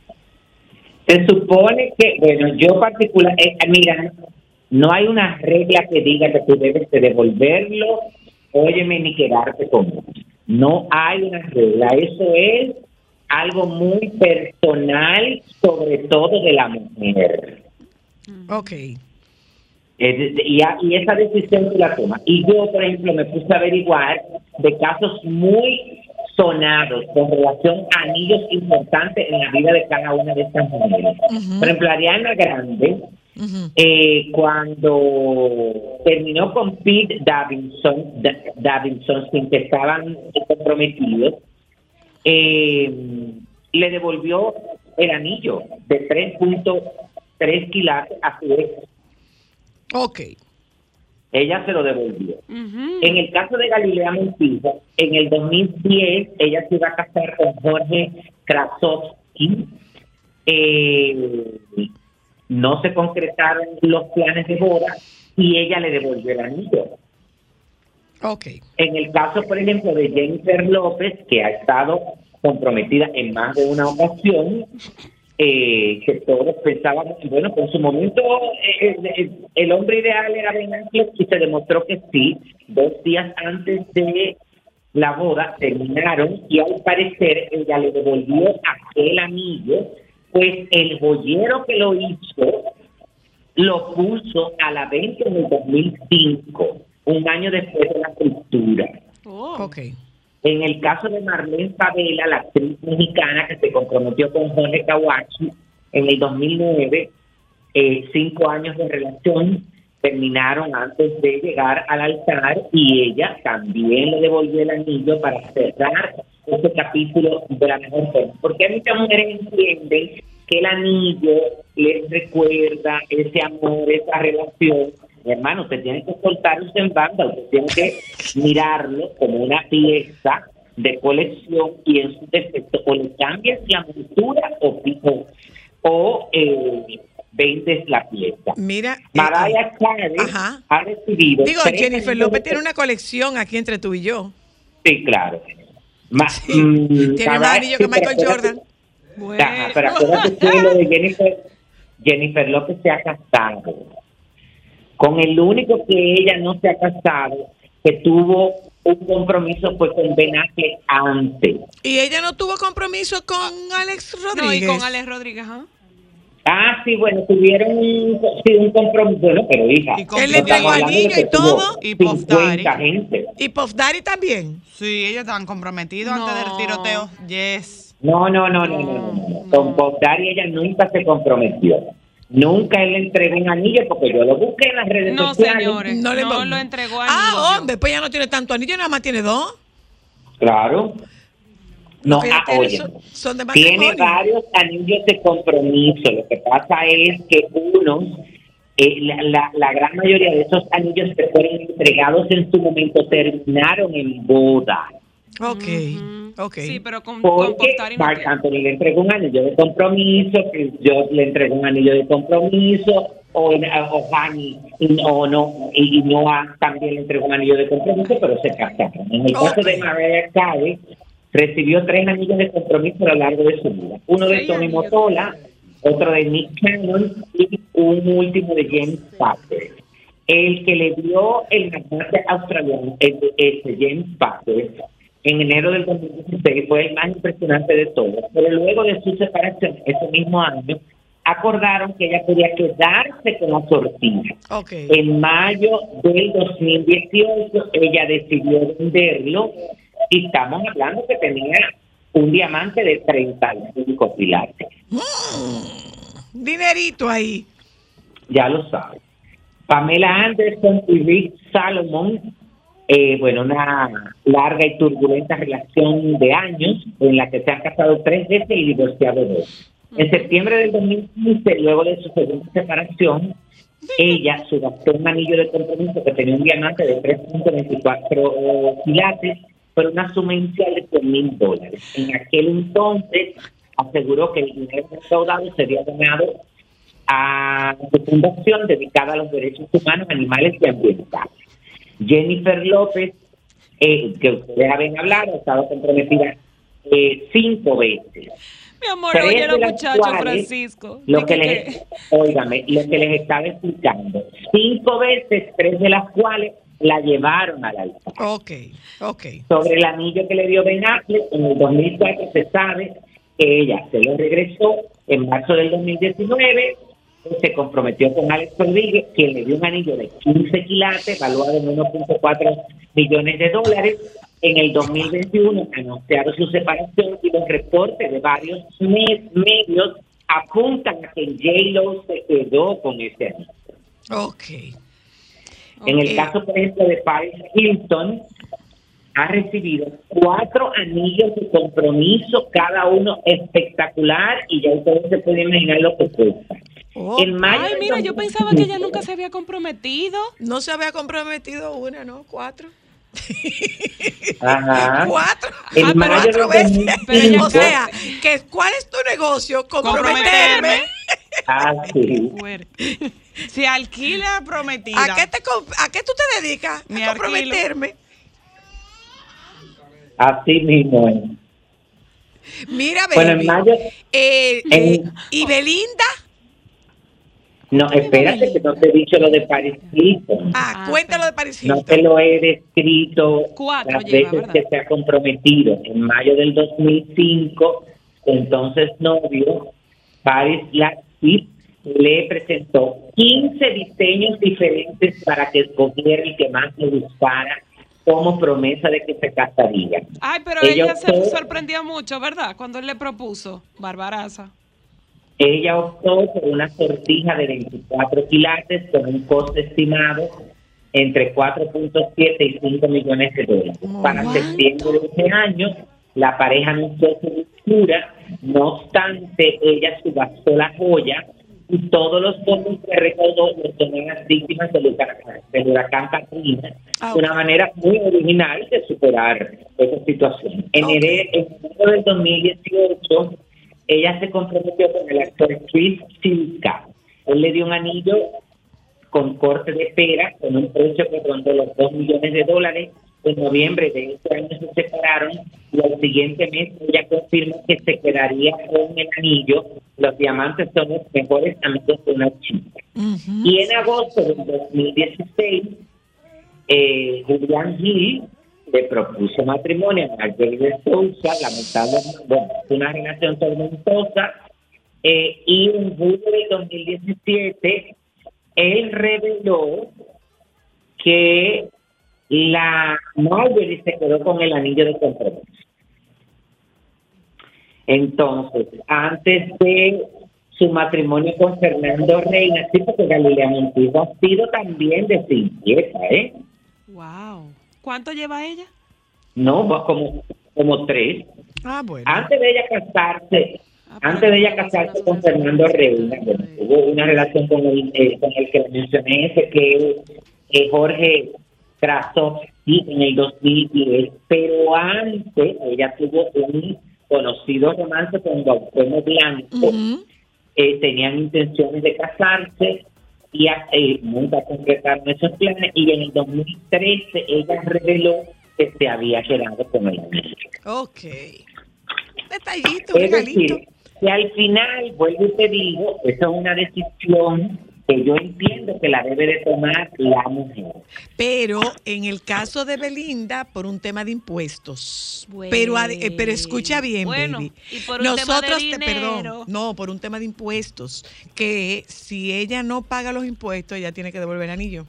se supone que, bueno, yo particular, eh, mira, no hay una regla que diga que tú debes de devolverlo, óyeme, ni quedarte con él. No hay una regla, eso es algo muy personal, sobre todo de la mujer.
Ok.
Y, esa decisión tú la tomas. Y yo, por ejemplo, me puse a averiguar de casos muy sonados con relación a anillos importantes en la vida de cada una de estas mujeres. Por ejemplo, Ariana Grande, eh, cuando terminó con Pete Davidson, Da- Davidson sin que estaban comprometidos, eh, le devolvió el anillo de 3.3 quilates a su ex.
Ok.
Ella se lo devolvió. En el caso de Galilea Montijo, en el 2010 ella se iba a casar con Jorge Krasowski. Eh, no se concretaron los planes de boda y ella le devolvió el anillo.
Ok.
En el caso, por ejemplo, de Jennifer López, que ha estado comprometida en más de una ocasión, eh, que todos pensábamos, bueno, por su momento eh, eh, el hombre ideal era Ben Affleck y se demostró que sí, dos días antes de la boda terminaron y al parecer ella le devolvió aquel anillo, pues el joyero que lo hizo lo puso a la venta en el 2005, un año después de la ruptura.
Ok.
En el caso de Marlene Favela, la actriz mexicana que se comprometió con Jorge Kawachi en el 2009, eh, cinco años de relación, terminaron antes de llegar al altar y ella también le devolvió el anillo para cerrar ese capítulo de la mejor forma. Porque muchas mujeres entienden que el anillo les recuerda ese amor, esa relación. Mi hermano, usted tiene que soltarse en banda, usted tiene que mirarlo como una pieza de colección y en su defecto o le cambias la montura o, o, o eh, vendes la pieza.
Mira, eh,
Mariah Carey
Ajá.
ha recibido...
Digo, Jennifer López tiene una colección aquí entre tú y yo.
Sí, claro. Ma- mm,
Tiene más anillos que Michael Jordan.
Ajá, pero acuérdate que lo de Jennifer, Jennifer López se ha casado. Con el único que ella no se ha casado, que tuvo un compromiso fue con Ben Affleck antes.
Y ella no tuvo compromiso con Alex
No, y
Rodríguez.
con Alex Rodríguez, ¿ah?
Ah, sí, bueno, tuvieron un, sí, un compromiso. Bueno, pero hija.
Él le entregó anillo
que
y todo.
Y Puff
50 gente.
¿Y Puff Daddy también?
Sí, ellos estaban comprometidos antes del tiroteo. Yes.
No, no, no, no, no, no, no. Con Daddy ella nunca se comprometió. Nunca él le entregó un anillo porque yo lo busqué en las redes
No,
sociales.
señores,
No le-
no lo entregó a
Ah, hombre, pues ya no tiene tanto anillo, nada más tiene dos.
Claro. No,
Pero
ah,
tiene-
oye,
son, son de
tiene varios anillos de compromiso. Lo que pasa es que unos, eh, la, la, la gran mayoría de esos anillos que fueron entregados en su momento terminaron en boda.
Ok, ok.
Sí, pero con, con
Porque Marc
tiene.
Anthony le entregó un anillo de compromiso, que yo le entrego un anillo de compromiso, o, o Fanny, y- o no, y, y Noah también le entregó un anillo de compromiso, pero se casaron. En el caso de Mariah Carey, recibió tres anillos de compromiso a lo largo de su vida. Uno de Tony Motola, otro de Nick Cannon y un último de James Packer. El que le dio el magnate australiano, el, el James Packer, en enero del 2016 fue el más impresionante de todos. Pero luego de su separación, ese mismo año, acordaron que ella podía quedarse con la sortija.
Ok.
En mayo del 2018, ella decidió venderlo y estamos hablando que tenía un diamante de 35 pilares.
Dinerito ahí.
Ya lo sabes. Pamela Anderson y Rick Salomon, eh, bueno, una larga y turbulenta relación de años en la que se han casado tres veces y divorciado dos. En septiembre del 2015, luego de su segunda separación, *laughs* ella subastó un anillo de compromiso que tenía un diamante de 3.24 quilates por una suma inicial de 100 mil dólares. En aquel entonces aseguró que el dinero recaudado sería donado a su fundación dedicada a los derechos humanos, animales y ambientales. Jennifer López, eh, que ustedes habían hablado, ha estado comprometida eh, cinco veces.
Mi amor, oye los muchachos, Francisco.
Lo
Di
que
que-
les, óigame, lo que les estaba explicando. Cinco veces, tres de las cuales la llevaron al altar.
Ok, ok.
Sobre el anillo que le dio Ben Affleck, en el 2004 se sabe que ella se lo regresó en marzo del 2019, se comprometió con Alex Rodríguez, quien le dio un anillo de 15 quilates, valuado en 1.4 millones de dólares. En el 2021 anunciaron su separación y los reportes de varios me- medios apuntan a que J-Lo se quedó con ese anillo.
Ok.
En el caso, por ejemplo, de Paris Hilton, ha recibido cuatro anillos de compromiso, cada uno espectacular, y ya ustedes se pueden imaginar lo que cuesta. en mayo
Ay, mira, yo
2015,
pensaba que ella nunca se había comprometido.
No se había comprometido una, ¿no? Cuatro. *laughs*
Ajá.
Cuatro.
En
Ah, pero
mayo
cuatro veces.
2015,
o sea, que ¿cuál es tu negocio? Comprometerme.
Ah, sí.
Se alquila prometida.
¿A qué, te, ¿A qué tú te dedicas?
Me
a comprometerme.
Así mismo es.
Mira, baby.
Bueno, en mayo-
eh,
en-
eh, ¿Y Belinda?
No, espérate que no te he dicho lo de Paris Hilton.
Ah, cuéntalo de Paris
No
Hilton.
te lo he descrito
Cuatro
las
lleva,
veces
¿verdad?
que se ha comprometido. En mayo del 2005, entonces novio, Paris Lasky le presentó 15 diseños diferentes para que escogiera el que más le gustara como promesa de que se casaría.
Ay, pero
Ellos
ella se
dos-
sorprendió mucho, ¿verdad? Cuando él le propuso Barbaraza.
Ella optó por una sortija de 24 quilates con un costo estimado entre 4.7 y 5 millones de dólares. Para septiembre de ese año, la pareja anunció su ruptura, no obstante, ella subastó la joya y todos los fondos que recaudó los donó a las víctimas del huracán, del huracán Katrina, una manera muy original de superar esa situación. En enero, en enero del 2018, ella se comprometió con el actor Chris Silka. Él le dio un anillo con corte de pera con un precio que rondó los 2 millones de dólares. En noviembre de este año se separaron y al siguiente mes ella confirmó que se quedaría con el anillo. Los diamantes son los mejores amigos de una chica. Y en agosto del 2016, eh, Julián Gil le propuso matrimonio a Marjorie de Sousa, lamentablemente, bueno, una relación tormentosa, eh, y en julio del 2017 él reveló que la Marjorie se quedó con el anillo de compromiso. Entonces, antes de su matrimonio con Fernando Reina, sí, porque Galilea Montijo ha sido también de simpieza, ¿eh?
Wow. ¿Cuánto lleva ella?
No, pues como, como tres.
Ah, bueno.
Antes de ella casarse, antes de ella casarse con Fernando Reina, bueno, tuvo una relación con el, eh, con el que le mencioné, ese que es Jorge Krasovsky en el 2010, pero antes ella tuvo un conocido romance con Gautemo Blanco, eh, tenían intenciones de casarse y eh, nunca concretaron esos planes y en el 2013 ella reveló que se había quedado con el anillo.
Ok. Detallito,
Es
regalito.
decir, que al final, vuelvo y te digo, esa es una decisión que yo entiendo que la debe de tomar la mujer.
Pero en el caso de Belinda, por un tema de impuestos. Pero, eh, pero escucha bien,
Bueno,
baby.
y por un tema de
Nosotros, te-
dinero.
perdón, no, por un tema de impuestos. Que si ella no paga los impuestos, ella tiene que devolver el anillo.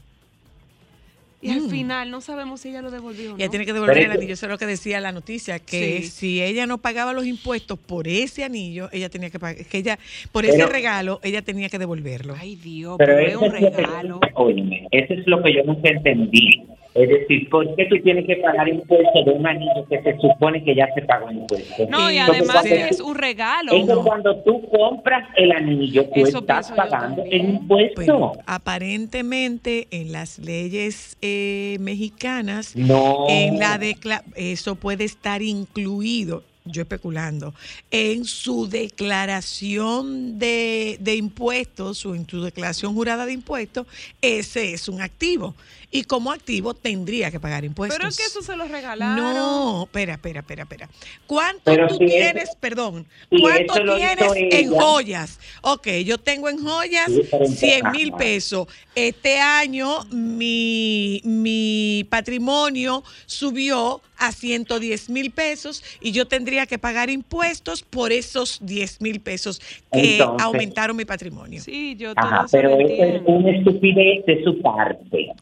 Y al
Mm.
final no sabemos si ella lo devolvió o no.
Ella tiene que devolver el
que-
anillo. Eso es lo que decía la noticia, que
Sí.
si ella no pagaba los impuestos por ese anillo, ella tenía que pagar, que ella, por
Pero-
ese regalo, ella tenía que devolverlo.
Ay, Dios,
Pero
pero es un
que-
regalo.
óyeme, eso es lo que yo nunca entendí. Es decir, ¿por qué tú tienes que pagar impuestos de un anillo que se supone que ya se pagó impuestos?
No, y
Entonces,
además es
tú-
un regalo.
Eso cuando tú compras el anillo, tú
Eso
estás pagando el impuesto.
Bueno, aparentemente en las leyes eh, mexicanas,
No.
en la decla- eso puede estar incluido, yo especulando, en su declaración de, de impuestos o en su declaración jurada de impuestos, ese es un activo. Y como activo tendría que pagar impuestos.
Pero es que eso se lo regalaron.
No, espera, espera, espera, espera. ¿Cuánto
Pero
tú
si
tienes, perdón,
si
cuánto tienes en
ella-
joyas? Ok, yo tengo en joyas
Sí, pero
100 mil pesos. Este año mi, mi patrimonio subió a 110 mil pesos y yo tendría que pagar impuestos por esos 10 mil pesos que
Entonces-
aumentaron mi patrimonio.
Sí, yo todo
Ajá, pero eso es una estupidez de su parte.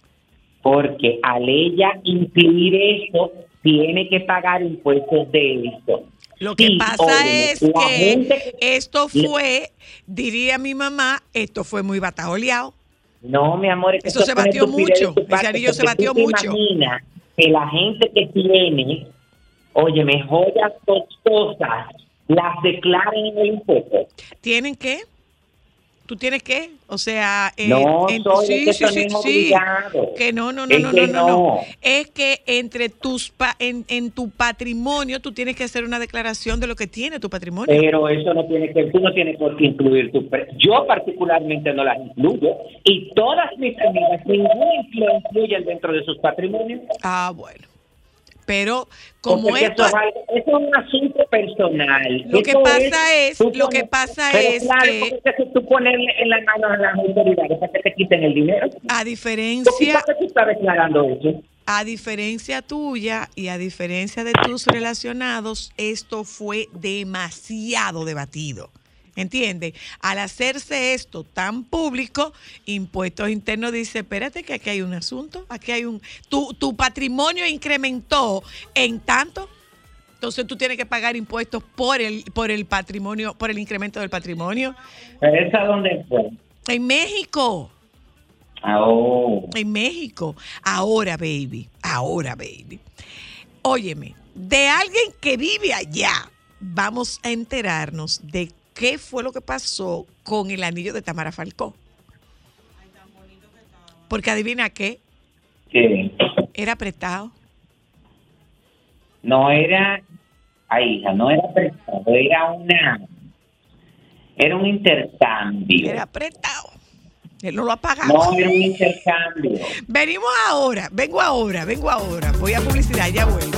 Porque al ella incluir eso, tiene que pagar impuestos de eso.
Lo que
Sí,
pasa
óyeme,
es que
gente-
esto fue, diría mi mamá, esto fue muy bataoleado.
No, mi amor,
Eso se batió mucho, ese anillo se batió mucho.
imaginas que la gente que tiene, óyeme, joyas costosas, las declaren en el impuesto.
¿Tienen qué? ¿Tú tienes qué? O sea, eh,
No,
en-
soy,
sí,
es que
sí, sí, sí. Que no, no, no, no, no, no. Es que entre tus pa- en, en tu patrimonio tú tienes que hacer una declaración de lo que tiene tu patrimonio.
Pero eso no tiene que, tú no tienes por qué incluir tu Yo particularmente no las incluyo y todas mis amigas, ninguna lo incluyen dentro de sus patrimonios.
Ah, bueno. Pero como
Porque
esto
eso es, es un asunto personal.
Lo que pasa es-
tú
lo que pasa es
claro,
que-
que tú ponerle en la mano a las autoridades para que te quiten el dinero.
a diferencia
¿Por qué tú estás declarando eso?
A diferencia tuya y a diferencia de tus relacionados, esto fue demasiado debatido. ¿Entiendes? Al hacerse esto tan público, Impuestos Internos dice, espérate que aquí hay un asunto, aquí hay un... Tu, tu patrimonio incrementó en tanto, Entonces tú tienes que pagar impuestos por el, por el patrimonio, por el incremento del patrimonio.
¿Pero esa dónde fue?
En México.
Ah, oh.
En México. Ahora, baby. Ahora, baby. Óyeme, de alguien que vive allá, vamos a enterarnos de qué fue lo que pasó con el anillo de Tamara Falcó. Porque adivina qué,
¿Qué?
era apretado.
No era, ay hija, no era prestado, era una, era un intercambio.
Era apretado. Él no lo ha pagado.
No, era un intercambio.
Venimos ahora, vengo ahora, vengo ahora. Voy a publicidad, ya vuelvo.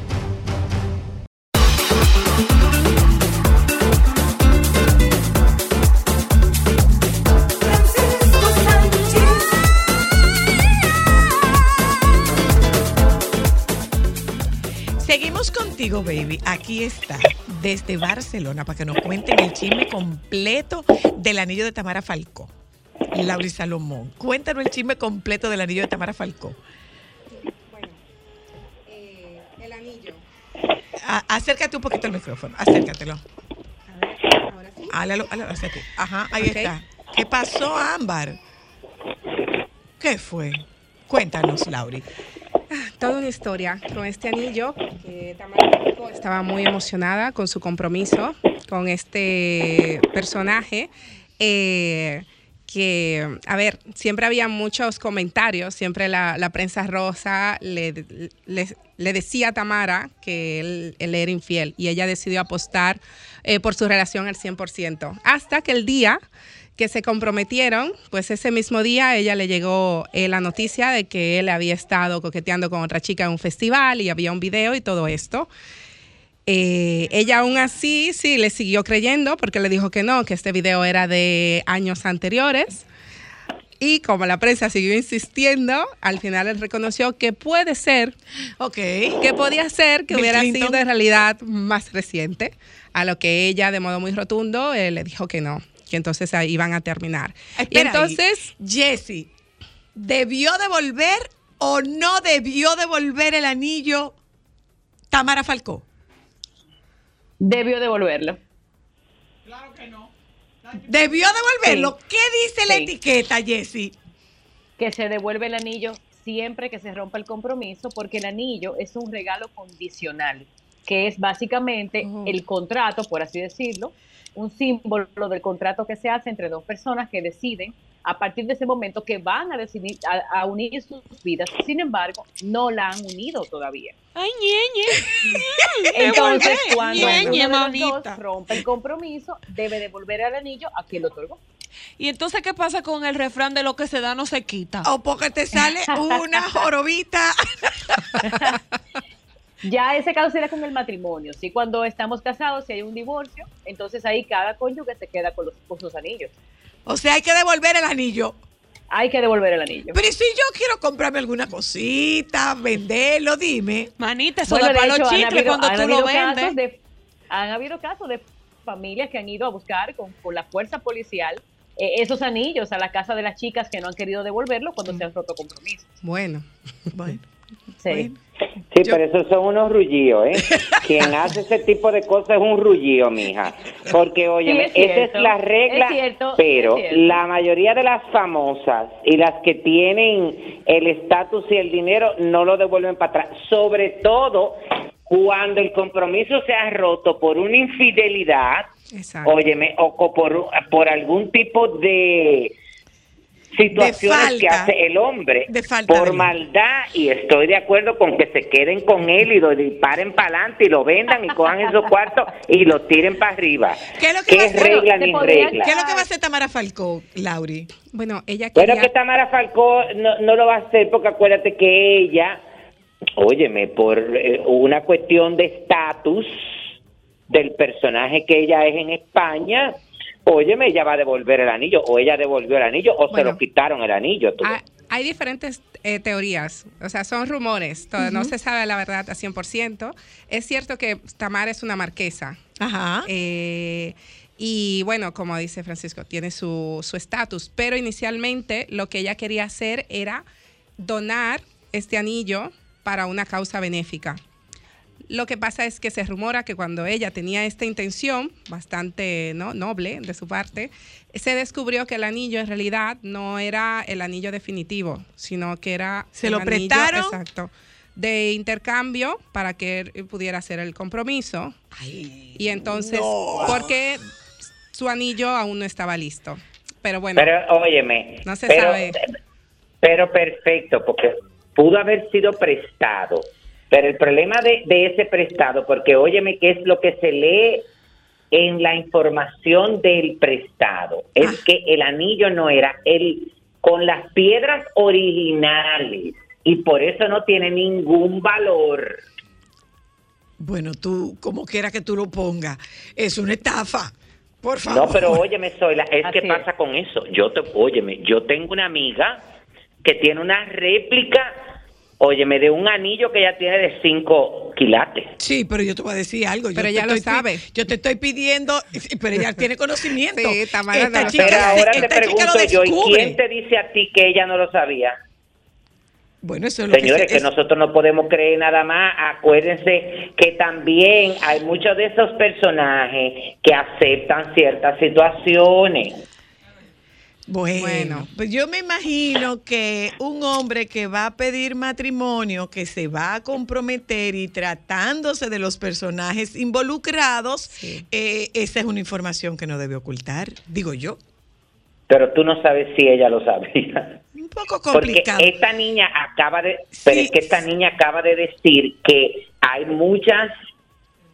Contigo, baby. Aquí está, desde Barcelona, para que nos cuenten el chisme completo del anillo de Tamara Falcó. Lauri Salomón, cuéntanos el chisme completo del anillo de Tamara Falcó.
El anillo.
A- acércate un poquito al micrófono, acércatelo. Háblalo, háblalo hacia ti. Ajá, ahí está. ¿Qué pasó, Ámbar? ¿Qué fue? Cuéntanos, Lauri.
Toda una historia con este anillo. Que Tamara estaba muy emocionada con su compromiso con este personaje. eh, que, a ver, siempre había muchos comentarios, siempre la, prensa rosa le, decía a Tamara que él, él era infiel y ella decidió apostar eh, por su relación al 100%. Hasta que el día que se comprometieron, pues ese mismo día ella le llegó eh, la noticia de que él había estado coqueteando con otra chica en un festival y había un video y todo esto. Eh, ella aún así sí le siguió creyendo porque le dijo que no, que este video era de años anteriores. Y como la prensa siguió insistiendo, al final él reconoció que puede ser,
ok,
que podía ser que
Bill
hubiera
Clinton.
sido en realidad más reciente, a lo que ella de modo muy rotundo eh, le dijo que no, que entonces ahí iban a terminar.
Espera ahí.
entonces,
Jesse, ¿debió devolver o no debió devolver el anillo Tamara Falcó?
Debió devolverlo.
¿Debió devolverlo?
Sí.
¿Qué dice la etiqueta, Jesse?
Que se devuelve el anillo siempre que se rompa el compromiso, porque el anillo es un regalo condicional, que es básicamente el contrato, por así decirlo, un símbolo del contrato que se hace entre dos personas que deciden a partir de ese momento que van a decidir a, a unir sus vidas. Sin embargo, no la han unido todavía.
Ay, ñeñe.
Entonces, cuando
Ñeñe,
uno de los dos rompe el compromiso, debe devolver el anillo a quien lo otorgó.
Y entonces, ¿qué pasa con el refrán de lo que se da no se quita?
O porque te sale una jorobita. *laughs*
Ya ese caso sería con el matrimonio, ¿sí? Cuando estamos casados, si hay un divorcio, entonces ahí cada cónyuge se queda con, los, con sus anillos.
O sea, hay que devolver el anillo.
Hay que devolver el anillo.
Pero ¿y si yo quiero comprarme alguna cosita, venderlo, dime.
Manita,
Bueno, de hecho, han habido- han
tú lo vendes.
casos de- han habido casos de familias que han ido a buscar con, con la fuerza policial eh, esos anillos a la casa de las chicas que no han querido devolverlo cuando se han roto compromisos.
bueno, *laughs*
bueno.
Sí. *laughs*
Sí, pero esos son unos rullíos, ¿eh? *laughs* Quien hace ese tipo de cosas es un rullío, mija. Porque, oye,
Sí, es
esa es la regla,
es cierto,
pero
es
la mayoría de las famosas y las que tienen el estatus y el dinero no lo devuelven para atrás. Sobre todo cuando el compromiso se ha roto por una infidelidad, óyeme, o por, por algún tipo de situaciones que hace el hombre
De falta
por
de-
maldad y estoy de acuerdo con que se queden con él y lo disparen para adelante y lo vendan y cojan esos cuartos y lo tiren para arriba.
¿Qué es lo que va a hacer?
regla
¿Qué
ni
podría-
regla?
¿Qué es lo que va a hacer Tamara Falcó, Lauri?
Bueno, ella
Bueno, que Tamara Falcó no, no lo va a hacer porque acuérdate que ella, óyeme, por eh, una cuestión de estatus del personaje que ella es en España, óyeme, ella va a devolver el anillo o ella devolvió el anillo o se lo quitaron el anillo. tú.
hay, hay diferentes eh, teorías, o sea, son rumores, todo- no se sabe la verdad a 100%. Es cierto que Tamara es una marquesa,
Ajá.
Eh, y bueno, como dice Francisco, tiene su su estatus, pero inicialmente lo que ella quería hacer era donar este anillo para una causa benéfica. Lo que pasa es que se rumora que cuando ella tenía esta intención, bastante ¿no? noble de su parte, se descubrió que el anillo en realidad no era el anillo definitivo, sino que era
¿Se
el
lo
anillo,
prestaron?
exacto, de intercambio para que él pudiera hacer el compromiso. y entonces,
no.
porque su anillo aún no estaba listo. Pero bueno,
Pero óyeme,
no se
pero,
sabe.
pero perfecto, porque pudo haber sido prestado. Pero el problema de, de ese prestado, porque óyeme que es lo que se lee en la información del prestado, es
Ah.
que el anillo no era el con las piedras originales y por eso no tiene ningún valor.
Bueno, tú, como quiera que tú lo pongas, es una estafa. Por favor.
No, pero óyeme, Zoila, es que
es.
pasa con eso. Yo te, óyeme, yo tengo una amiga que tiene una réplica, óyeme, de un anillo que ella tiene de 5 quilates.
Sí, pero yo te voy a decir algo. yo
Pero
te
ella lo sabe.
Yo te estoy pidiendo, *laughs* pero ella tiene conocimiento.
Sí, Tamara
esta chica,
Pero ahora
esta
te pregunto yo, ¿y quién te dice a ti que ella no lo sabía?
Bueno, eso es lo
Señores,
que,
que,
se- es-
nosotros no podemos creer nada más. Acuérdense que también hay muchos de esos personajes que aceptan ciertas situaciones.
Bueno, pues yo me imagino que un hombre que va a pedir matrimonio, que se va a comprometer y tratándose de los personajes involucrados, eh, esa es una información que no debe ocultar, digo yo.
Pero tú no sabes si ella lo sabía.
Un poco
Porque
complicado.
esta niña acaba de, pero es que esta niña acaba de decir que hay muchas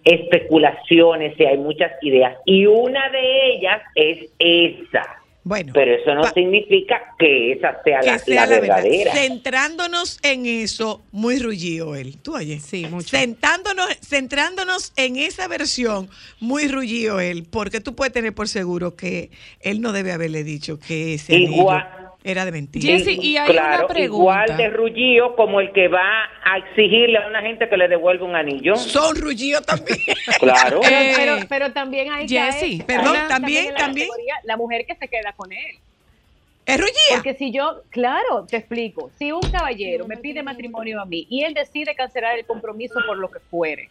especulaciones y hay muchas ideas y una de ellas es esa.
Bueno,
pero eso no significa que esa sea,
que
la,
sea
la
la verdad.
verdadera.
Centrándonos en eso, muy rullido él. ¿Tú oyes? Sí, mucho. Sentándonos, centrándonos en esa versión, muy rullido él, porque tú puedes tener por seguro que él no debe haberle dicho que ese
Igual-
anillo era de mentira.
Sí, claro, igual de rullío como el que va a exigirle a una gente que le devuelva un anillo.
Son rullíos también. *laughs*
Claro.
Pero,
Eh,
pero, pero también hay
Jessy,
cae-
perdón,
cae
también,
la
también.
La mujer que se queda con él.
¿Es rullía?
Porque si yo, claro, te explico. Si un caballero me pide matrimonio a mí y él decide cancelar el compromiso por lo que fuere,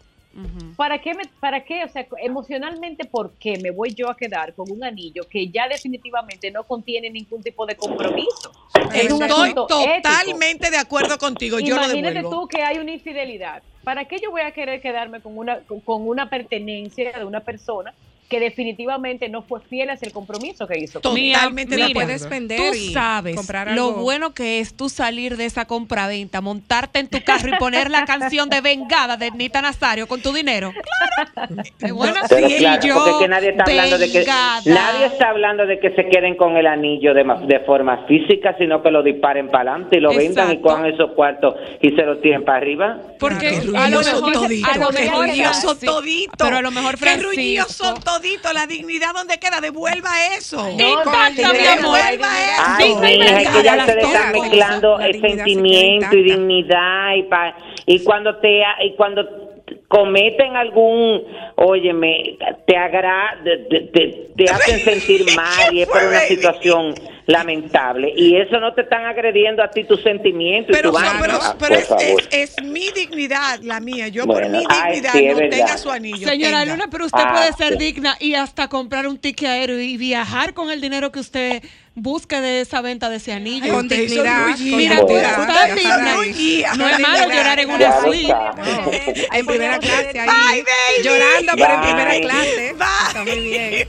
¿para qué, me, ¿para qué? O sea, emocionalmente, ¿por qué me voy yo a quedar con un anillo que ya definitivamente no contiene ningún tipo de compromiso? Es
Estoy totalmente de acuerdo contigo. Yo lo
Imagínate tú que hay una infidelidad. ¿Para qué yo voy a querer quedarme con una, con, con una pertenencia de una persona que definitivamente no fue fiel hacia el compromiso que hizo?
Mira,
conmigo?
mira, Tú sabes lo bueno que es tú salir de esa compraventa, montarte en tu carro y poner la canción de Vengada de Nita Nazario con tu dinero. Claro.
Pero
sí,
claro,
yo,
porque es que nadie está hablando de que
vengada.
nadie está hablando de que se queden con el anillo de, de forma física, sino que lo disparen para adelante y lo vendan y cojan esos cuartos y se los tiren para arriba.
Porque
Qué
a lo
ruidoso
mejor,
todito,
a lo mejor
todito.
Pero a lo mejor Francisco.
Todito, la dignidad donde queda, devuelva eso.
Intacta, mi amor.
Devuelva eso.
Es que ya ustedes están mezclando el sentimiento y dignidad y pa- y cuando te y cuando cometen algún, óyeme, te agra te, te- te *laughs* hacen sentir mal y es por una situación lamentable y eso no te están agrediendo a ti tus sentimientos y
Pero,
tu alma.
pero,
Ah,
pero
por
es,
favor.
es- es mi dignidad, la mía. Yo por
Bueno,
mi
ay,
dignidad
sí,
no
verdad.
tenga su anillo.
Señora
tenga.
Luna, pero usted
Ah,
puede ser
sí.
digna y hasta comprar un ticket aéreo y viajar con el dinero que usted busque de esa venta de ese anillo.
Ay, con dignidad,
Mira, tú estás
está
digna. No es malo llorar en una suite. *laughs*
En primera clase ahí,
Bye, baby.
llorando, pero en primera clase.
Bye.
Está muy bien.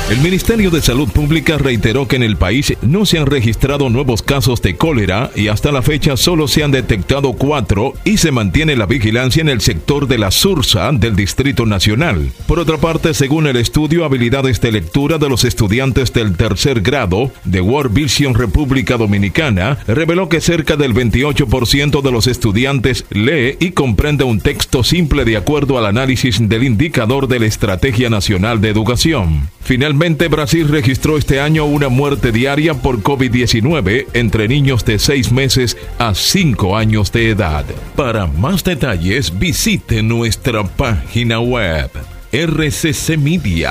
El Ministerio de Salud Pública reiteró que en el país no se han registrado nuevos casos de cólera y hasta la fecha solo se han detectado cuatro y se mantiene la vigilancia en el sector de la Sursa del Distrito Nacional. Por otra parte, según el estudio Habilidades de Lectura de los estudiantes del tercer grado de World Vision República Dominicana, reveló que cerca del 28% de los estudiantes lee y comprende un texto simple de acuerdo al análisis del indicador de la Estrategia Nacional de Educación. Finalmente, Brasil registró este año una muerte diaria por COVID-19 entre niños de 6 meses a 5 años de edad. Para más detalles, visite nuestra página web rccmedia.com.do.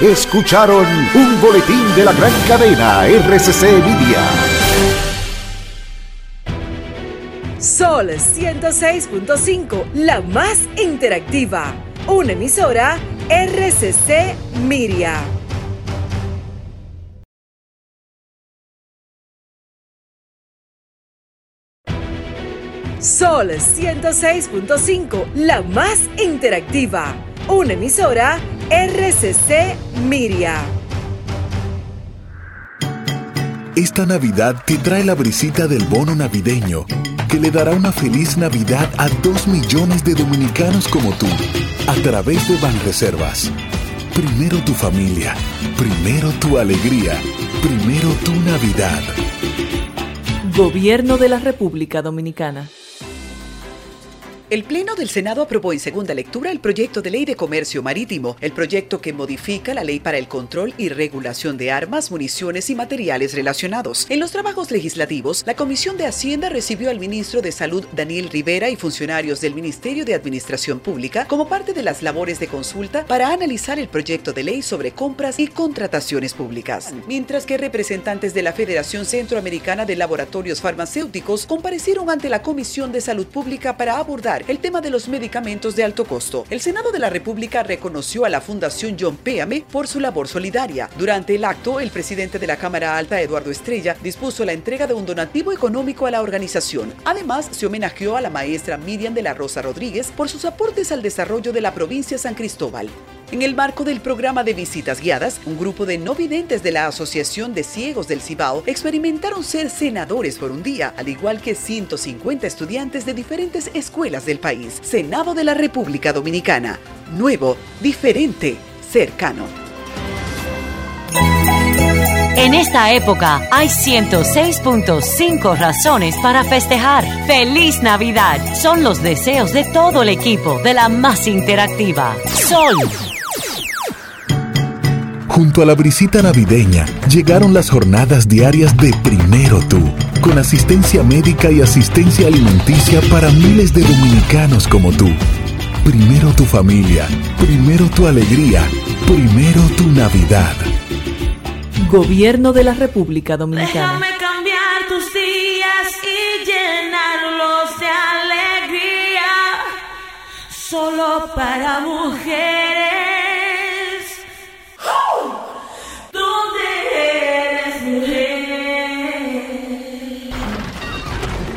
Escucharon un boletín de la gran cadena RCC Media.
Sol 106.5, la más interactiva. Una emisora RCC Miria. Sol 106.5, la más interactiva. Una emisora RCC Miria.
Esta Navidad te trae la brisita del bono navideño, que le dará una feliz Navidad a dos millones de dominicanos como tú, a través de Banreservas. Primero tu familia, primero tu alegría, primero tu Navidad.
Gobierno de la República Dominicana.
El Pleno del Senado aprobó en segunda lectura el proyecto de ley de comercio marítimo, el proyecto que modifica la ley para el control y regulación de armas, municiones y materiales relacionados. En los trabajos legislativos, la Comisión de Hacienda recibió al ministro de Salud Daniel Rivera y funcionarios del Ministerio de Administración Pública como parte de las labores de consulta para analizar el proyecto de ley sobre compras y contrataciones públicas. Mientras que representantes de la Federación Centroamericana de Laboratorios Farmacéuticos comparecieron ante la Comisión de Salud Pública para abordar el tema de los medicamentos de alto costo. El Senado de la República reconoció a la Fundación John Péame por su labor solidaria. Durante el acto, el presidente de la Cámara Alta, Eduardo Estrella, dispuso la entrega de un donativo económico a la organización. Además, se homenajeó a la maestra Miriam de la Rosa Rodríguez por sus aportes al desarrollo de la provincia San Cristóbal. En el marco del programa de visitas guiadas, un grupo de no videntes de la Asociación de Ciegos del Cibao experimentaron ser senadores por un día, al igual que 150 estudiantes de diferentes escuelas del país. Senado de la República Dominicana. Nuevo, diferente, cercano.
En esta época hay 106.5 razones para festejar. ¡Feliz Navidad! Son los deseos de todo el equipo de la más interactiva. Sol
Junto a la brisita navideña llegaron las jornadas diarias de Primero Tú, con asistencia médica y asistencia alimenticia para miles de dominicanos como tú. Primero tu familia, primero tu alegría, primero tu Navidad.
Gobierno de la República Dominicana.
Déjame cambiar tus días y llenarlos de alegría, solo para mujeres.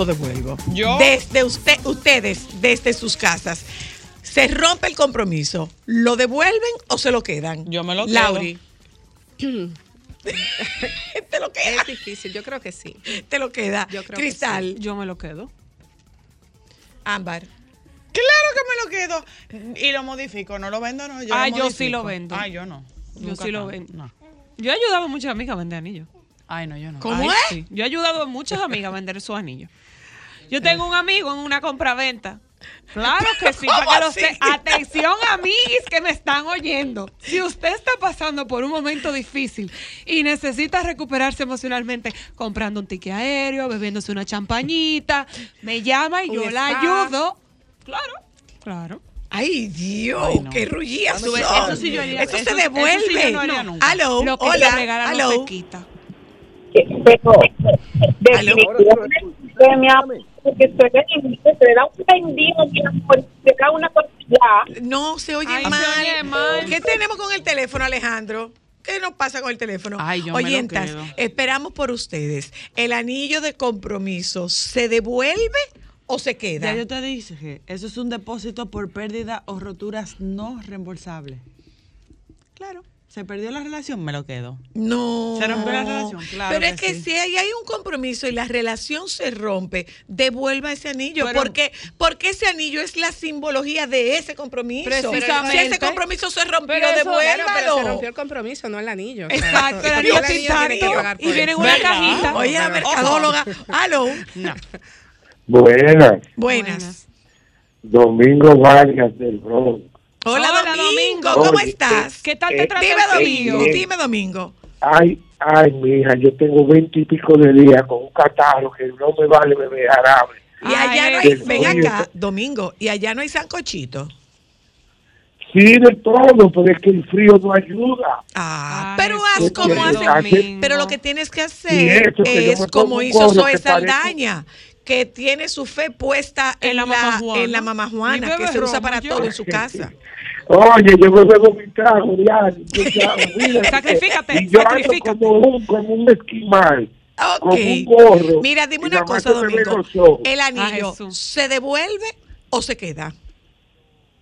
Lo devuelvo. Yo. Desde usted, ustedes, desde sus casas. Se rompe el compromiso. ¿Lo devuelven o se lo quedan?
Yo me lo
quedo. Lauri. *clears throat*
te lo queda. Es difícil, yo creo que sí.
Te lo queda.
Yo creo
Cristal.
Yo me lo quedo.
Ámbar.
Claro que me lo quedo. Y lo modifico, no lo vendo, no.
Yo ah, yo sí lo vendo.
Ah, yo no.
Yo sí lo vendo. Yo he ayudado a muchas amigas a vender anillos.
Ay, no, yo no.
¿Cómo es?
Yo he ayudado a muchas amigas a vender sus anillos. Yo tengo un amigo en una compra-venta. Claro que sí, para que lo sé. Atención, amiguis que me están oyendo. Si usted está pasando por un momento difícil y necesita recuperarse emocionalmente comprando un ticket aéreo, bebiéndose una champañita, me llama y yo la ayudo. Claro, claro.
Ay, Dios, qué rullía. Eso,
eso sí yo haría.
Eso, se devuelve. Eso sí yo no haría nunca. Aló,
lo que
hola, aló.
Pero, definitivamente, mi amor, porque se le da un amor, se cae una cosilla.
No, se oye
Ay,
mal.
se oye mal.
¿Qué tenemos con el teléfono, Alejandro? ¿qué nos pasa con el teléfono?
Ay, yo me lo
Oyentas, esperamos por ustedes. ¿El anillo de compromiso se devuelve o se queda?
Ya yo te dije eso es un depósito por pérdida o roturas no reembolsables. Claro. Se perdió la relación, me lo quedo.
No.
Se rompió la relación, claro.
Pero es que
sí.
si ahí hay un compromiso y la relación se rompe, devuelva ese anillo.
Pero-
porque, porque ese anillo es la simbología de ese compromiso.
Precisamente.
Si ese compromiso se rompió,
Pero eso-
devuélvalo.
pero se rompió el compromiso, no el anillo.
Exacto, el
el
anillo
tiene que
y viene una
¿Verdad?
cajita. Oye, la
Pero-
mercadóloga. Aló.
Buenas.
Buenas.
Domingo Vargas del Bronx.
Hola,
Hola,
Domingo. ¿Cómo
Oye,
estás?
¿Qué tal
eh,
te trata
Dime, Domingo. Dime, Domingo.
Ay, ay, mija, yo tengo veintipico de días con un catarro que no me vale beber jarabe.
Y allá
Ay,
no hay,
el
ven acá, Domingo, y allá no hay sancochito.
Sí, de todo, pero es que el frío no ayuda.
Ah,
Ay,
pero haz como hace. Pero lo que tienes que hacer
eso, que yo
es como hizo Zoe Saldaña, que tiene su fe puesta en,
En la
la,
mamá Juana.
en la mamá Juana, que se usa para todo en su casa. *laughs*
Oye, yo me bebo mi trago *laughs* mira,
Sacrifícate,
Y yo ando como un, como un esquimal.
Ok.
Con un gorro.
Mira, dime una cosa, Domingo. ¿El anillo
Ah, Jesús.
se devuelve o se queda?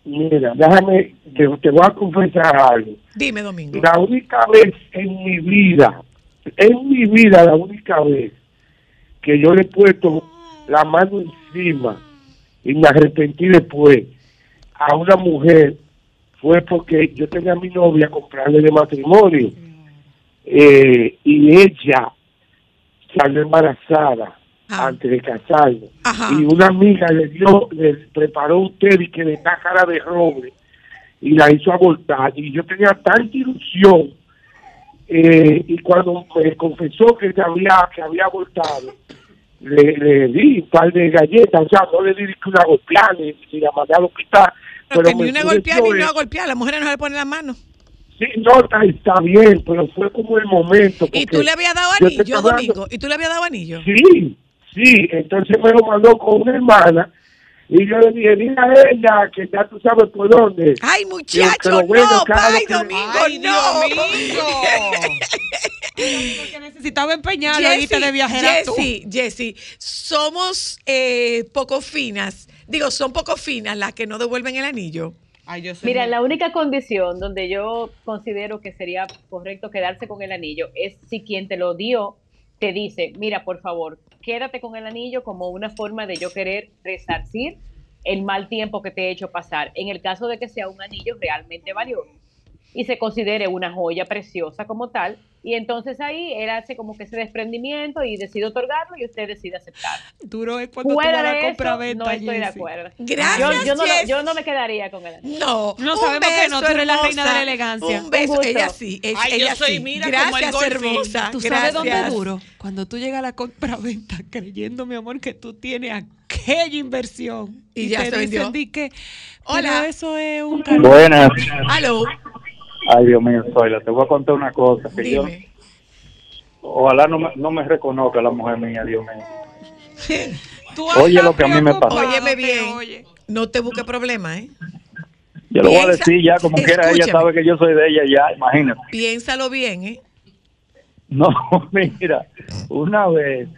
Mira, déjame, te, te voy a confesar algo.
Dime, Domingo.
La única vez en mi vida, en mi vida, la única vez que yo le he puesto la mano encima y me arrepentí después a una mujer fue porque yo tenía a mi novia comprarle de matrimonio. Eh, y ella salió embarazada antes de casarnos y una amiga le dio le preparó un té y que de cara de roble y la hizo abortar. Y yo tenía tanta ilusión eh, y cuando me confesó que se había que había abortado le, le di un par de galletas o sea no le di que una golpeada ni, ni la mandé al hospital
Pero que ni
me
una golpeada ni una golpeada. La mujer no le pone la mano.
Sí, no, está, está bien, pero fue como el momento.
¿Y tú le habías dado
yo
anillo,
hablando-
Domingo? ¿Y tú le habías dado anillo?
Sí, sí, entonces me lo mandó con una hermana y yo le dije, dile a ella que ya tú sabes por dónde.
Ay, muchacho,
bueno
no,
que-
Domingo,
Ay,
no. *laughs*
Porque necesitaba
Jessie,
ahorita de viajera tú.
Jessie, Jessie, somos eh, poco finas. Digo, son poco finas las que no devuelven el anillo.
Ay, yo soy
Mira,
muy-
la única condición donde yo considero que sería correcto quedarse con el anillo es si quien te lo dio te dice, mira, por favor, quédate con el anillo como una forma de yo querer resarcir el mal tiempo que te he hecho pasar, en el caso de que sea un anillo realmente valioso y se considere una joya preciosa como tal, y entonces ahí él hace como que ese desprendimiento y decide otorgarlo y usted decide aceptar.
Duro es cuando
Fuera
tú vas a
de
la
eso,
compraventa,
no estoy de acuerdo.
Gracias,
yo, yo no, yo no me quedaría con anillo.
No,
No sabemos que no, tú eres la reina de la elegancia.
Un beso,
Un
ella sí, ella,
Ay, yo
ella
soy,
sí.
mira, como el
Gracias, hermosa.
¿Tú sabes dónde
Gracias.
duro? Cuando tú llegas a la compraventa *laughs* creyendo, mi amor, que tú tienes aquella inversión.
Y ya
te
se vendió.
dicen di que,
Hola.
pero eso es un.
Buenas.
Aló,
Ay, Dios mío, Zoila, te voy a contar una cosa. Que yo, ojalá no me, no me reconozca la mujer mía, Dios mío.
Tú
Oye lo que a mí me pasa.
Óyeme
te
bien.
oye.
No te busques problemas, ¿eh?
Yo lo voy a decir ya, como quiera, ella
escúchame.
sabe que yo soy de ella ya, imagínate.
Piénsalo bien, ¿eh?
No, *laughs* mira, una vez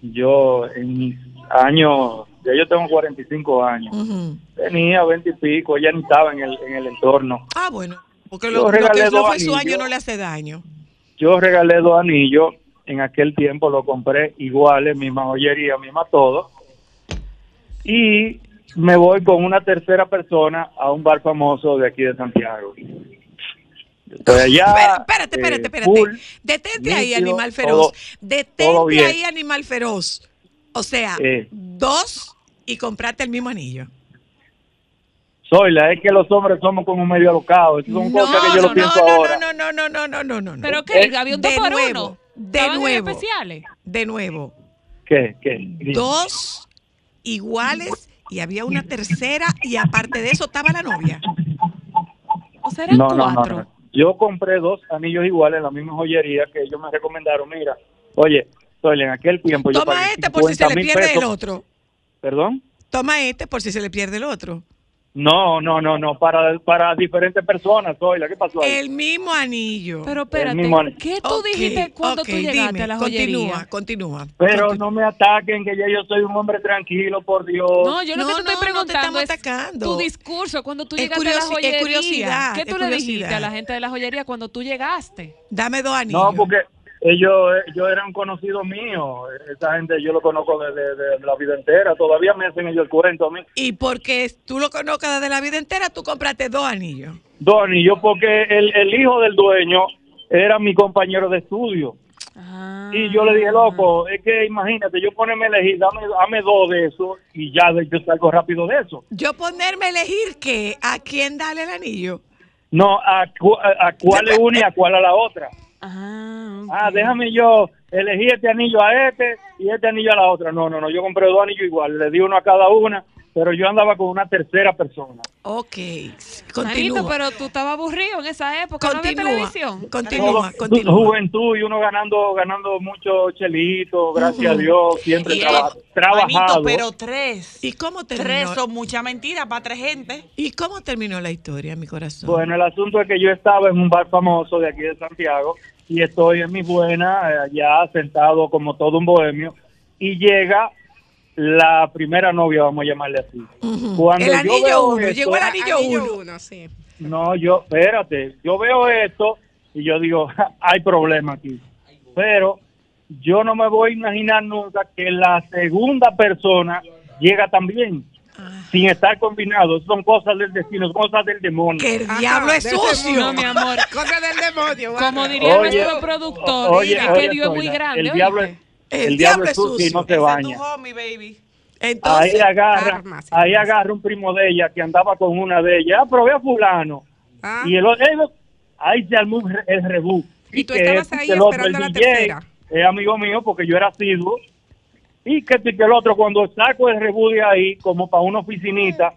yo en mis años, ya yo tengo 45 años,
Ujú.
tenía 20 y pico, ella ni estaba en el, en el entorno.
Ah, bueno. Porque lo, lo que fue su año
anillos.
no le hace daño.
Yo regalé dos anillos, en aquel tiempo lo compré iguales, misma joyería, misma todo. Y me voy con una tercera persona a un bar famoso de aquí de Santiago. Estoy allá.
Espera- espérate,
eh,
espérate, espérate.
full,
Detente ahí, animal feroz.
todo-
Detente
todo
ahí, animal feroz. O sea,
Eh.
dos y comprarte el mismo anillo.
Soy la es que los hombres somos como medio alocados. Esas son cosas que yo lo pienso
no,
ahora.
no, no, no, no, no, no, no, no.
¿Pero qué?
Eh,
¿Había un
de
dos por
nuevo,
uno?
de
¿Estaban en
nuevo.
especiales?
De nuevo,
¿Qué? ¿Qué? Dime.
dos iguales y había una tercera y aparte de eso estaba la novia.
O sea, eran
No, no, no,
cuatro.
no. Yo compré dos anillos iguales en la misma joyería que ellos me recomendaron. Mira, oye, Soy en aquel tiempo yo
Toma
pagué
este por si se le
50.000
pierde el otro.
¿Perdón?
Toma este por si se le pierde el otro.
No, no, no, no, para, para diferentes personas, Zoila, ¿qué pasó ahí?
El mismo anillo.
Pero espérate,
mismo anillo.
¿qué tú dijiste cuando
ok,
tú llegaste
dime,
a la
continúa,
joyería?
continúa.
Pero no me ataquen, que ya yo soy un hombre tranquilo, por Dios.
No, yo lo que te estoy
no, no te
preguntando
estamos
es
atacando.
tu discurso cuando tú
Es
llegaste a la
curiosi- es
joyería.
curiosidad,
¿Qué tú le dijiste a la gente de la joyería cuando tú llegaste?
Dame dos anillos.
No, porque ellos, ellos eran conocidos míos. Esa gente yo lo conozco desde de la vida entera. Todavía me hacen ellos el cuento a mí.
Y porque tú lo conozcas desde la vida entera, tú compraste dos anillos.
Dos anillos, porque el, el hijo del dueño era mi compañero de estudio. Y yo le dije, loco, es que imagínate, yo ponerme a elegir, dame, dame dos de eso y ya de- yo salgo rápido de eso.
Yo ponerme a elegir que a quién darle el anillo.
No, a, cu- a, a cuál es una y a cuál a la otra. Ah, déjame yo elegir este anillo a este y este anillo a la otra. No, no, no, yo compré dos anillos igual, le di uno a cada una, pero yo andaba con una tercera persona.
Ok, continúa.
pero tú estabas aburrido en esa época, ¿no había
Continúa,
televisión?
continúa, continúa.
Juventud y uno ganando ganando mucho chelito, gracias a Dios, siempre
Y,
traba-
eh,
trabajado.
Manito, pero tres.
¿Y cómo terminó?
Tres son mucha mentira para tres gente.
¿Y cómo terminó la historia, mi corazón?
Bueno, el asunto es que yo estaba en un bar famoso de aquí de Santiago y estoy en mi buena, eh, allá sentado como todo un bohemio, y llega la primera novia, vamos a llamarle así. Cuando
el
yo
anillo
veo
uno,
esto-
llegó el anillo,
Anillo
uno.
uno, sí.
No, yo, espérate, yo veo esto y yo digo, *laughs* hay problema aquí. Pero yo no me voy a imaginar nunca que la segunda persona llega también, sin estar combinado. Son cosas del destino, son cosas del demonio.
Que el diablo es
de ese
sucio.
No, mi amor. *laughs*
Cosa del demonio.
Como diría
Oye,
nuestro productor,
oye,
es
oye,
que Dios es muy grande.
El diablo es, el diablo es sucio y no se baña.
Homie, baby.
Entonces,
ahí agarra,
armas,
ahí agarra un primo de ella que andaba con una de ellas, ah, pero ve a fulano.
Ah.
Y el otro, él- ahí se armó el rebú.
Y tú
que
estabas
este,
ahí
que el otro,
esperando
el
la
DJ,
tercera.
Es amigo mío porque yo era asiduo. Y que, este y que el otro, cuando saco el rebú de ahí, como para una oficinita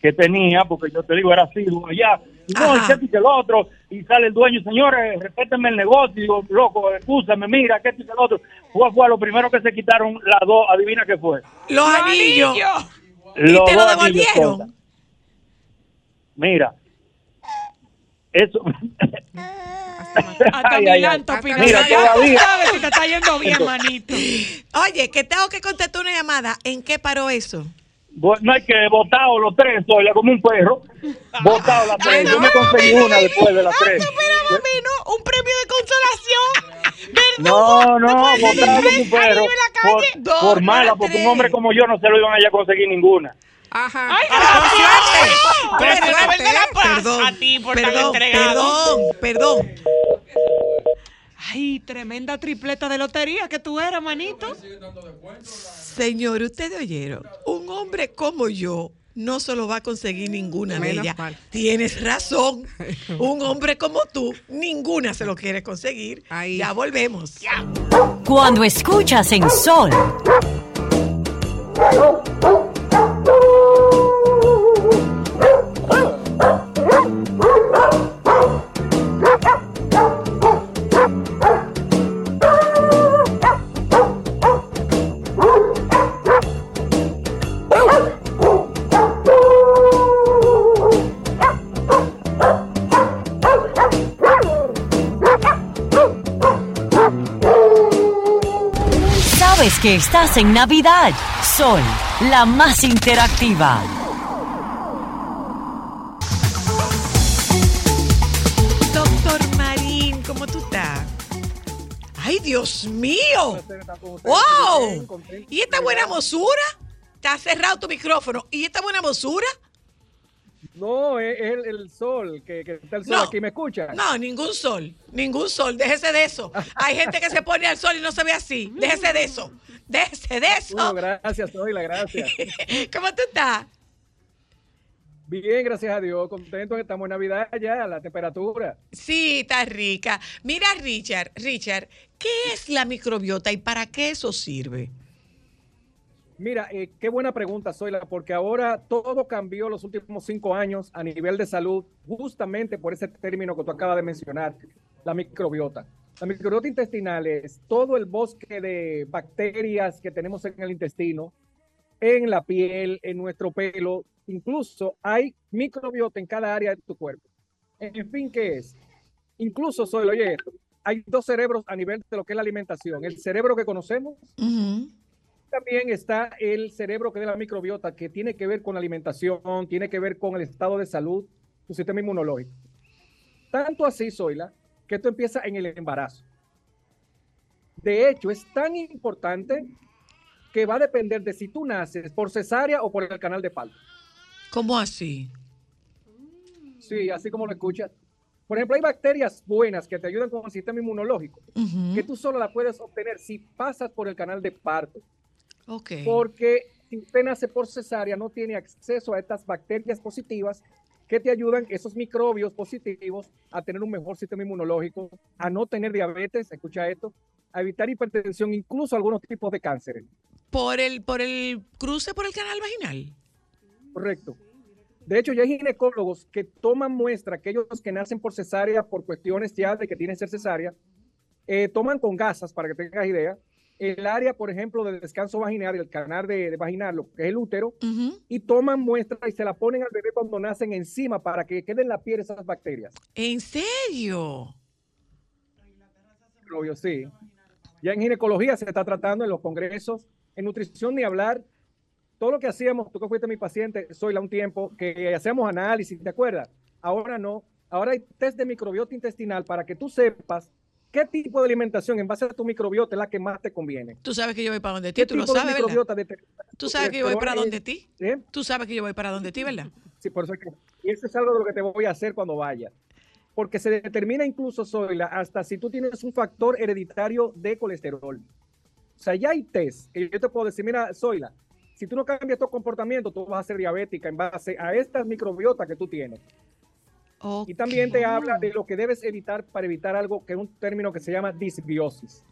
que tenía, porque yo te digo, era asiduo allá. No, y que, el otro, y sale el dueño, señores, respétenme el negocio. Y digo, loco, escúchame, mira, que este y que el otro. Fue, fue lo primero que se quitaron las dos, adivina qué fue.
los anillos. ¿Y
Los
te lo
anillos,
devolvieron?
Zoila. Mira, eso.
Hasta *laughs*
Ay, ay, ay. Mira,
Ya tú
todavía.
sabes si te está yendo bien,
Entonces-
manito.
Oye, que tengo que contestar una llamada. ¿En qué paró eso?
No hay que botado los tres, soy como un perro. *laughs* Botado las tres. Yo me conseguí una después de las tres.
Mira, mami, ¿no? Un premio de consolación.
No, no, botado como un perro. Por,
Dos
por mala, porque un hombre como yo no se lo iban a ir a conseguir ninguna.
Ajá.
Ay, suerte.
Pero
la
suerte.
Paz
Perdón,
a ti por tan
perdón,
entregado.
perdón, perdón.
Ay, tremenda tripleta de lotería que tú eras, manito.
Señor, ustedes oyeron, un hombre como yo no se lo va a conseguir ninguna de
Menos
ellas.
mal.
Tienes razón. *laughs* Un hombre como tú, ninguna se lo quiere conseguir.
Ahí.
Ya volvemos.
Cuando escuchas en Sol, sabes que estás en Navidad. Sol, la más interactiva.
Doctor Marín, ¿cómo tú estás? ¡Ay, Dios mío! ¡Wow! ¿Y esta buena mosura? Te has cerrado tu micrófono. ¿Y esta buena mosura?
No, es, el, el sol, que, que está el sol
No.
aquí. ¿Me escucha?
No, ningún sol. Ningún sol. Déjese de eso. Hay gente que se pone al sol y no se ve así. Déjese de eso. Déjese de eso.
Bueno, gracias, Zoila, gracias. *laughs*
¿Cómo tú estás?
Bien, gracias a Dios. Contento que estamos en Navidad ya, la temperatura.
Sí, está rica. Mira, Richard, Richard, ¿qué es la microbiota y para qué eso sirve?
Mira, eh, qué buena pregunta, Zoila, porque ahora todo cambió los últimos cinco años a nivel de salud, justamente por ese término que tú acabas de mencionar, la microbiota. La microbiota intestinal es todo el bosque de bacterias que tenemos en el intestino, en la piel, en nuestro pelo, incluso hay microbiota en cada área de tu cuerpo. En fin, ¿qué es? Incluso soy, oye, hay dos cerebros a nivel de lo que es la alimentación. El cerebro que conocemos, también está el cerebro que es la microbiota, que tiene que ver con la alimentación, tiene que ver con el estado de salud, tu sistema inmunológico. Tanto así, Zoila, que esto empieza en el embarazo. De hecho, es tan importante que va a depender de si tú naces por cesárea o por el canal de parto.
¿Cómo así?
Sí, así como lo escuchas. Por ejemplo, hay bacterias buenas que te ayudan con el sistema inmunológico, que tú solo la puedes obtener si pasas por el canal de parto.
Ok.
Porque si usted nace por cesárea, no tiene acceso a estas bacterias positivas que te ayudan, esos microbios positivos, a tener un mejor sistema inmunológico, a no tener diabetes, escucha esto, a evitar hipertensión, incluso algunos tipos de cánceres.
¿Por el, por el cruce por el canal vaginal?
Correcto. De hecho, ya hay ginecólogos que toman muestra, aquellos que nacen por cesárea, por cuestiones ya de que tienen que ser cesárea, eh, toman con gasas, para que tengas idea, el área, por ejemplo, de descanso vaginal, el canal de, vaginal, lo que es el útero, y toman muestra y se la ponen al bebé cuando nacen encima para que queden en la piel esas bacterias.
¿En serio?
Obvio, sí. Ya en ginecología se está tratando en los congresos, en nutrición ni hablar. Todo lo que hacíamos, tú que fuiste mi paciente, soy la un tiempo, que hacíamos análisis, ¿te acuerdas? Ahora no. Ahora hay test de microbiota intestinal para que tú sepas qué tipo de alimentación en base a tu microbiota es la que más te conviene.
Tú sabes que yo voy para donde ti, tú lo sabes, ¿verdad? Tú sabes que yo voy para donde ti. ¿Eh? Tú sabes que yo voy para donde ti, ¿verdad?
Sí, por eso es que y eso es algo de lo que te voy a hacer cuando vayas. Porque se determina incluso, Zoila, hasta si tú tienes un factor hereditario de colesterol. O sea, ya hay test que yo te puedo decir, mira, Zoila, si tú no cambias tu comportamiento, tú vas a ser diabética en base a estas microbiotas que tú tienes. Y también te habla de lo que debes evitar para evitar algo que es un término que se llama disbiosis.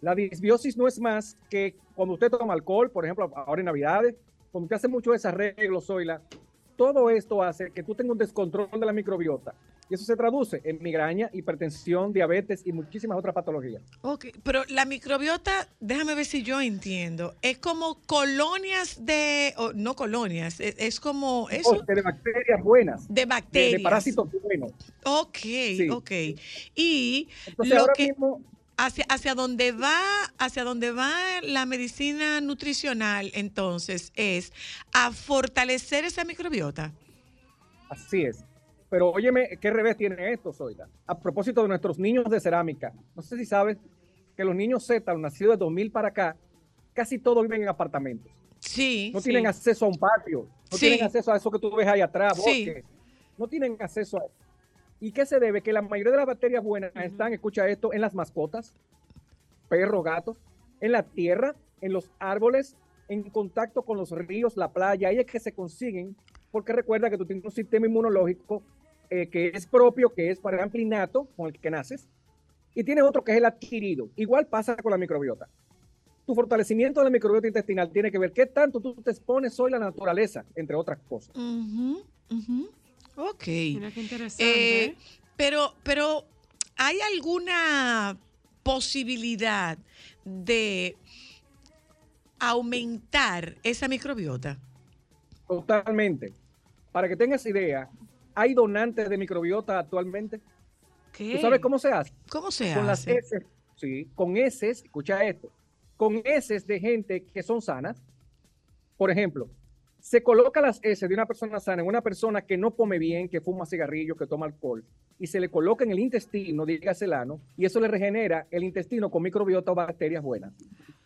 La disbiosis no es más que cuando usted toma alcohol, por ejemplo, ahora en Navidades, cuando usted hace mucho desarreglo, Zoila, todo esto hace que tú tengas un descontrol de la microbiota. Y eso se traduce en migraña, hipertensión, diabetes y muchísimas otras patologías.
Ok, pero la microbiota, déjame ver si yo entiendo, es como colonias de, no colonias, es, como eso.
de bacterias buenas.
De bacterias.
De, parásitos buenos.
Ok, ok. Y lo que... hacia, hacia dónde va, hacia dónde va la medicina nutricional, entonces, es a fortalecer esa microbiota.
Así es. Pero óyeme, ¿qué revés tiene esto, Zoila? A propósito de nuestros niños de cerámica, no sé si sabes que los niños Z, los nacidos de 2000 para acá, casi todos viven en apartamentos.
Sí.
No tienen acceso a un patio, no tienen acceso a eso que tú ves ahí atrás, bosques. No tienen acceso a eso. ¿Y qué se debe? Que la mayoría de las bacterias buenas están, escucha esto, en las mascotas, perros, gatos, en la tierra, en los árboles, en contacto con los ríos, la playa. Ahí es que se consiguen, porque recuerda que tú tienes un sistema inmunológico eh, que es propio, que es para el amplinato, con el que naces, y tienes otro que es el adquirido. Igual pasa con la microbiota. Tu fortalecimiento de la microbiota intestinal tiene que ver qué tanto tú te expones hoy la naturaleza, entre otras cosas.
Ok.
Mira qué interesante.
Eh, pero, pero, ¿hay alguna posibilidad de aumentar esa microbiota?
Totalmente. Para que tengas idea, hay donantes de microbiota actualmente.
¿Qué?
¿Tú sabes cómo se hace?
¿Cómo se
con
hace?
Las heces, sí, con heces, escucha esto, con heces de gente que son sanas. Por ejemplo, se coloca las heces de una persona sana en una persona que no come bien, que fuma cigarrillo, que toma alcohol, y se le coloca en el intestino, dígase el ano, y eso le regenera el intestino con microbiota o bacterias buenas.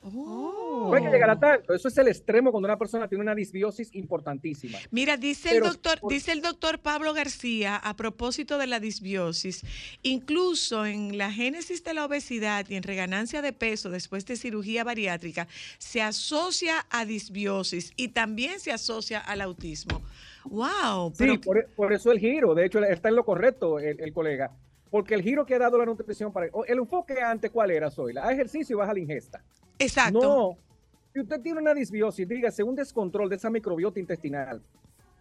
No hay que llegar a tanto. Eso es el extremo cuando una persona tiene una disbiosis importantísima.
Mira, dice el doctor, dice el doctor Pablo García a propósito de la disbiosis, incluso en la génesis de la obesidad y en reganancia de peso después de cirugía bariátrica, se asocia a disbiosis y también se asocia al autismo. Wow.
Sí, por, eso el giro, de hecho, está en lo correcto el, colega. Porque el giro que ha dado la nutrición para el enfoque antes, ¿cuál era, Soy? A ejercicio y baja la ingesta.
Exacto.
No, si usted tiene una disbiosis, dígase un descontrol de esa microbiota intestinal,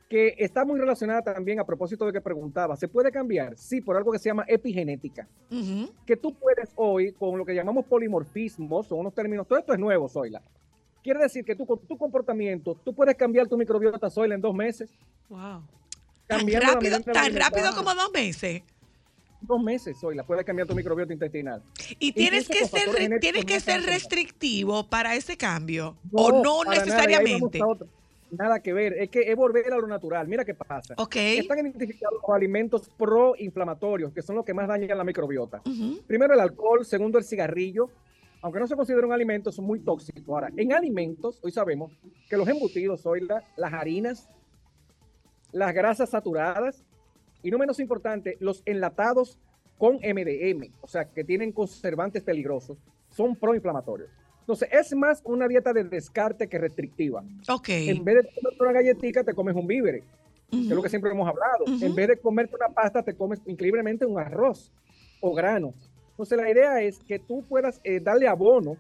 que está muy relacionada también a propósito de que preguntaba, ¿se puede cambiar? Sí, por algo que se llama epigenética. Que tú puedes hoy, con lo que llamamos polimorfismos, son unos términos, todo esto es nuevo, Zoila, Quiere decir que tú con tu comportamiento, tú puedes cambiar tu microbiota soil en dos meses.
Wow.
Tan
rápido, tan rápido como dos meses.
Dos meses, soy la puedes cambiar tu microbiota intestinal.
Y tienes que ser, tienes que ser restrictivo para ese cambio. o no necesariamente.
Nada, que ver, es que es volver a lo natural. Mira qué pasa.
Okay.
Están identificados los alimentos proinflamatorios, que son los que más dañan la microbiota. Primero el alcohol, segundo el cigarrillo, aunque no se considera un alimento, son muy tóxicos. Ahora, en alimentos, hoy sabemos que los embutidos, hoy las harinas, las grasas saturadas y no menos importante, los enlatados con MDM, o sea, que tienen conservantes peligrosos, son proinflamatorios. Entonces, es más una dieta de descarte que restrictiva.
Ok.
En vez de comer una galletita, te comes un víver, que es lo que siempre hemos hablado. En vez de comerte una pasta, te comes increíblemente un arroz o grano. Entonces, la idea es que tú puedas eh, darle abono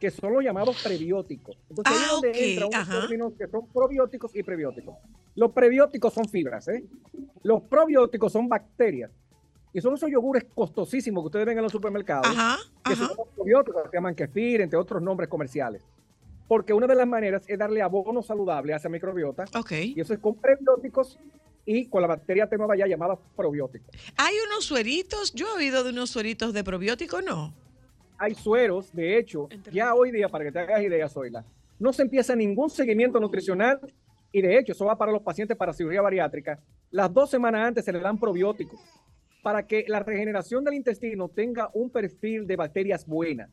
que son los llamados prebióticos. Entonces, ahí es
Ah,
donde
ok,
entran unos
ajá.
términos que son probióticos y prebióticos. Los prebióticos son fibras, ¿eh? Los probióticos son bacterias. Y son esos yogures costosísimos que ustedes ven en los supermercados.
Ajá,
que son los probióticos, que se llaman kefir, entre otros nombres comerciales. Porque una de las maneras es darle abono saludable a esa microbiota.
Ok.
Y eso es con prebióticos y con la bacteria nueva ya llamada probióticos.
Hay unos sueritos, yo he oído de unos sueritos de probiótico, ¿no?
Hay sueros, de hecho, ya hoy día, para que te hagas idea, Zoila, no se empieza ningún seguimiento nutricional y de hecho eso va para los pacientes para cirugía bariátrica. Las dos semanas antes se le dan probióticos para que la regeneración del intestino tenga un perfil de bacterias buenas.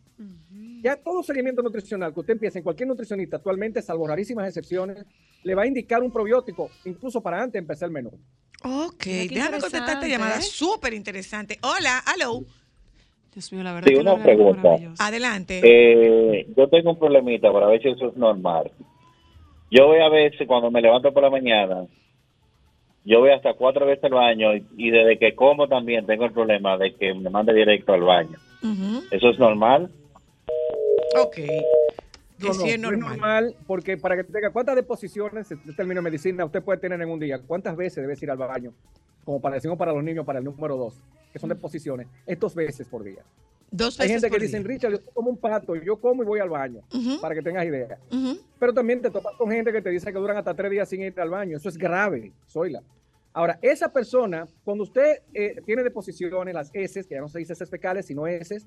Ya todo seguimiento nutricional que usted empiece en cualquier nutricionista actualmente, salvo rarísimas excepciones, le va a indicar un probiótico, incluso para antes de empezar el menú.
Ok, déjame contestar esta llamada
¿eh?
súper interesante. Hola, hello.
Dios mío, la verdad
Sí,
que
una pregunta.
Adelante.
Eh, yo tengo un problemita para ver si eso es normal. Yo voy a veces cuando me levanto por la mañana, yo voy hasta cuatro veces al baño y, y desde que como también tengo el problema de que me mande directo al baño. ¿Eso es normal?
Ok.
No,
sí
no,
es
no es
normal.
normal, porque para que tenga cuántas deposiciones, este término de medicina, usted puede tener en un día, cuántas veces debe ir al baño, como para para los niños, para el número dos, que son deposiciones, es dos veces por día.
Dos
Hay
veces
gente que
por
dicen,
día.
Richard, yo como un pato, yo como y voy al baño, para que tengas idea. Pero también te topas con gente que te dice que duran hasta tres días sin ir al baño, eso es grave, soyla. Ahora, esa persona, cuando usted eh, tiene deposiciones, las heces, que ya no se dice heces fecales, sino heces,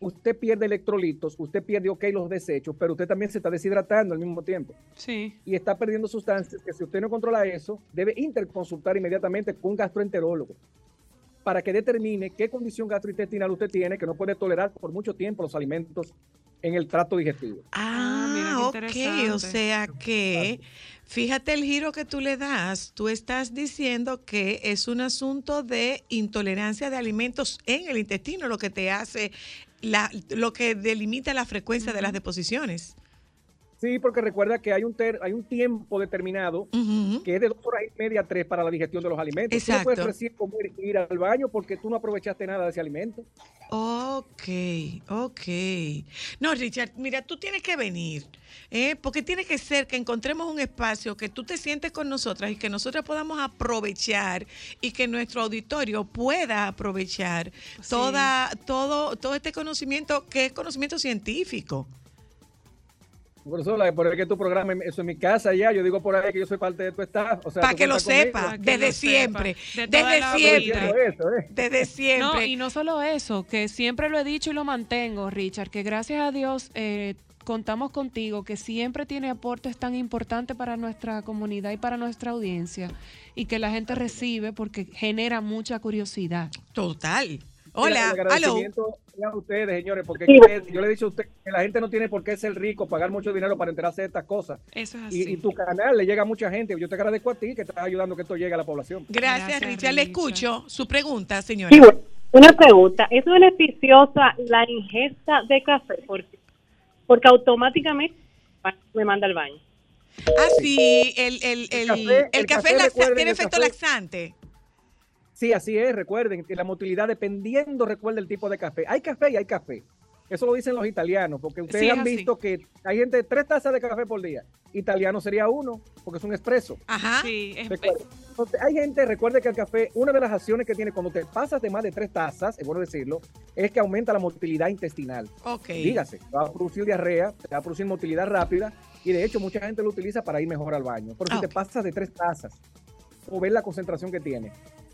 usted pierde electrolitos, usted pierde, ok, los desechos, pero usted también se está deshidratando al mismo tiempo
Sí.
y está perdiendo sustancias que si usted no controla eso, debe interconsultar inmediatamente con un gastroenterólogo para que determine qué condición gastrointestinal usted tiene que no puede tolerar por mucho tiempo los alimentos en el trato digestivo.
Ah, ok,
interesante.
o sea que fíjate el giro que tú le das. Tú estás diciendo que es un asunto de intolerancia de alimentos en el intestino lo que te hace, la, lo que delimita la frecuencia de las deposiciones.
Sí, porque recuerda que hay un, ter- hay un tiempo determinado que es de dos horas y media a tres para la digestión de los alimentos. Tú no puedes
Exacto.
recién comer y ir al baño porque tú no aprovechaste nada de ese alimento.
Ok, ok. No, Richard, mira, tú tienes que venir, ¿eh? porque tiene que ser que encontremos un espacio que tú te sientes con nosotras y que nosotras podamos aprovechar y que nuestro auditorio pueda aprovechar toda, todo, todo este conocimiento que es conocimiento científico.
Por eso, la- por el que tu programa, eso en mi casa ya, yo digo por ahí que yo soy parte de tu staff. O sea,
Para que lo
conmigo.
sepa, desde siempre,
De
desde siempre.
Eso, ¿eh?
desde siempre.
No, y no solo eso, que siempre lo he dicho y lo mantengo, Richard, que gracias a Dios eh, contamos contigo, que siempre tiene aportes tan importantes para nuestra comunidad y para nuestra audiencia, y que la gente recibe porque genera mucha curiosidad.
Total.
Mira, el agradecimiento a ustedes, señores, porque
Sí.
es que yo le he dicho a usted que la gente no tiene por qué ser rico, pagar mucho dinero para enterarse de estas cosas.
Eso es así.
y tu canal le llega a mucha gente. Yo te agradezco a ti que estás ayudando a que esto llegue a la población.
Gracias, Richard. Le escucho su pregunta, señora.
Sí, una pregunta. ¿Es beneficiosa la ingesta de café? Porque, porque automáticamente me manda al baño.
Ah, sí, el, el, el,
café-
el
el
café
café,
laxa-
recuerden,
tiene
el
efecto
café-
laxante.
Sí, así es. Recuerden que la motilidad dependiendo, recuerden el tipo de café. Hay café y hay café. Eso lo dicen los italianos, porque ustedes
Sí,
han
así.
visto que hay gente tres tazas de café por día. Italiano sería uno, porque es un expreso.
Ajá.
Sí, es-
Entonces, hay gente, recuerde que el café, una de las acciones que tiene cuando te pasas de más de tres tazas, es bueno decirlo, es que aumenta la motilidad intestinal.
Ok.
Dígase, va a producir diarrea, te va a producir motilidad rápida y de hecho mucha gente lo utiliza para ir mejor al baño. Pero si
Ah,
te pasas de tres tazas o ves la concentración que tiene.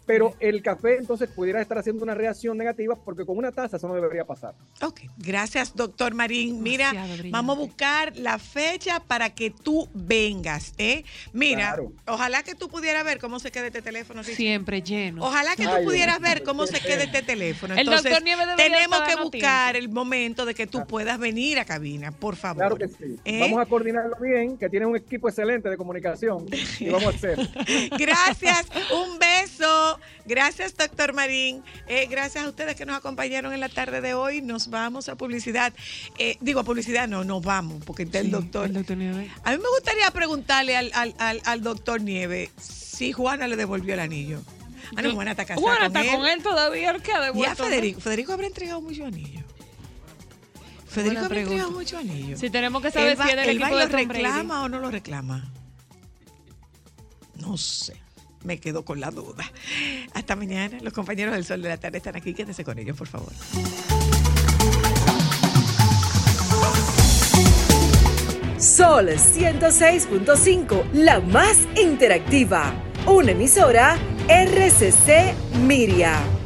Pero el café entonces pudiera estar haciendo una reacción negativa porque con una taza eso no debería pasar.
Ok, gracias, doctor Marín. Mira, vamos a buscar la fecha para que tú vengas, ¿eh? Mira,
Claro.
ojalá que tú pudieras ver cómo se queda este teléfono. Richard.
Siempre lleno.
Ojalá que tú
Ay,
pudieras ver cómo se queda este teléfono.
El
Entonces,
doctor Nieves debería
tenemos que buscar el momento de que tú puedas venir a cabina, por favor.
Claro que sí.
¿Eh?
Vamos a coordinarlo bien, que tiene un equipo excelente de comunicación y vamos a hacer. *laughs*
Gracias, un beso. Gracias, doctor Marín. Eh, gracias a ustedes que nos acompañaron en la tarde de hoy. Nos vamos a publicidad. Eh, digo, a publicidad no, nos vamos, porque está el doctor. A mí me gustaría preguntarle al, al, al, al doctor Nieve si Juana le devolvió el anillo. Ah, no, Juana está casada
Juana
con
está
él.
con él todavía, el que ha
Y a
devuelto.
Federico. Federico habrá entregado muchos anillos. Federico habrá entregado muchos anillos.
Sí, tenemos que saber
¿Él va-
si es del equipo de
lo
Brady.
reclama o no lo reclama? No sé. Me quedo con la duda. Hasta mañana. Los compañeros del Sol de la Tarde están aquí. Quédense con ellos, por favor.
Sol 106.5, la más interactiva. Una emisora RCC Miria.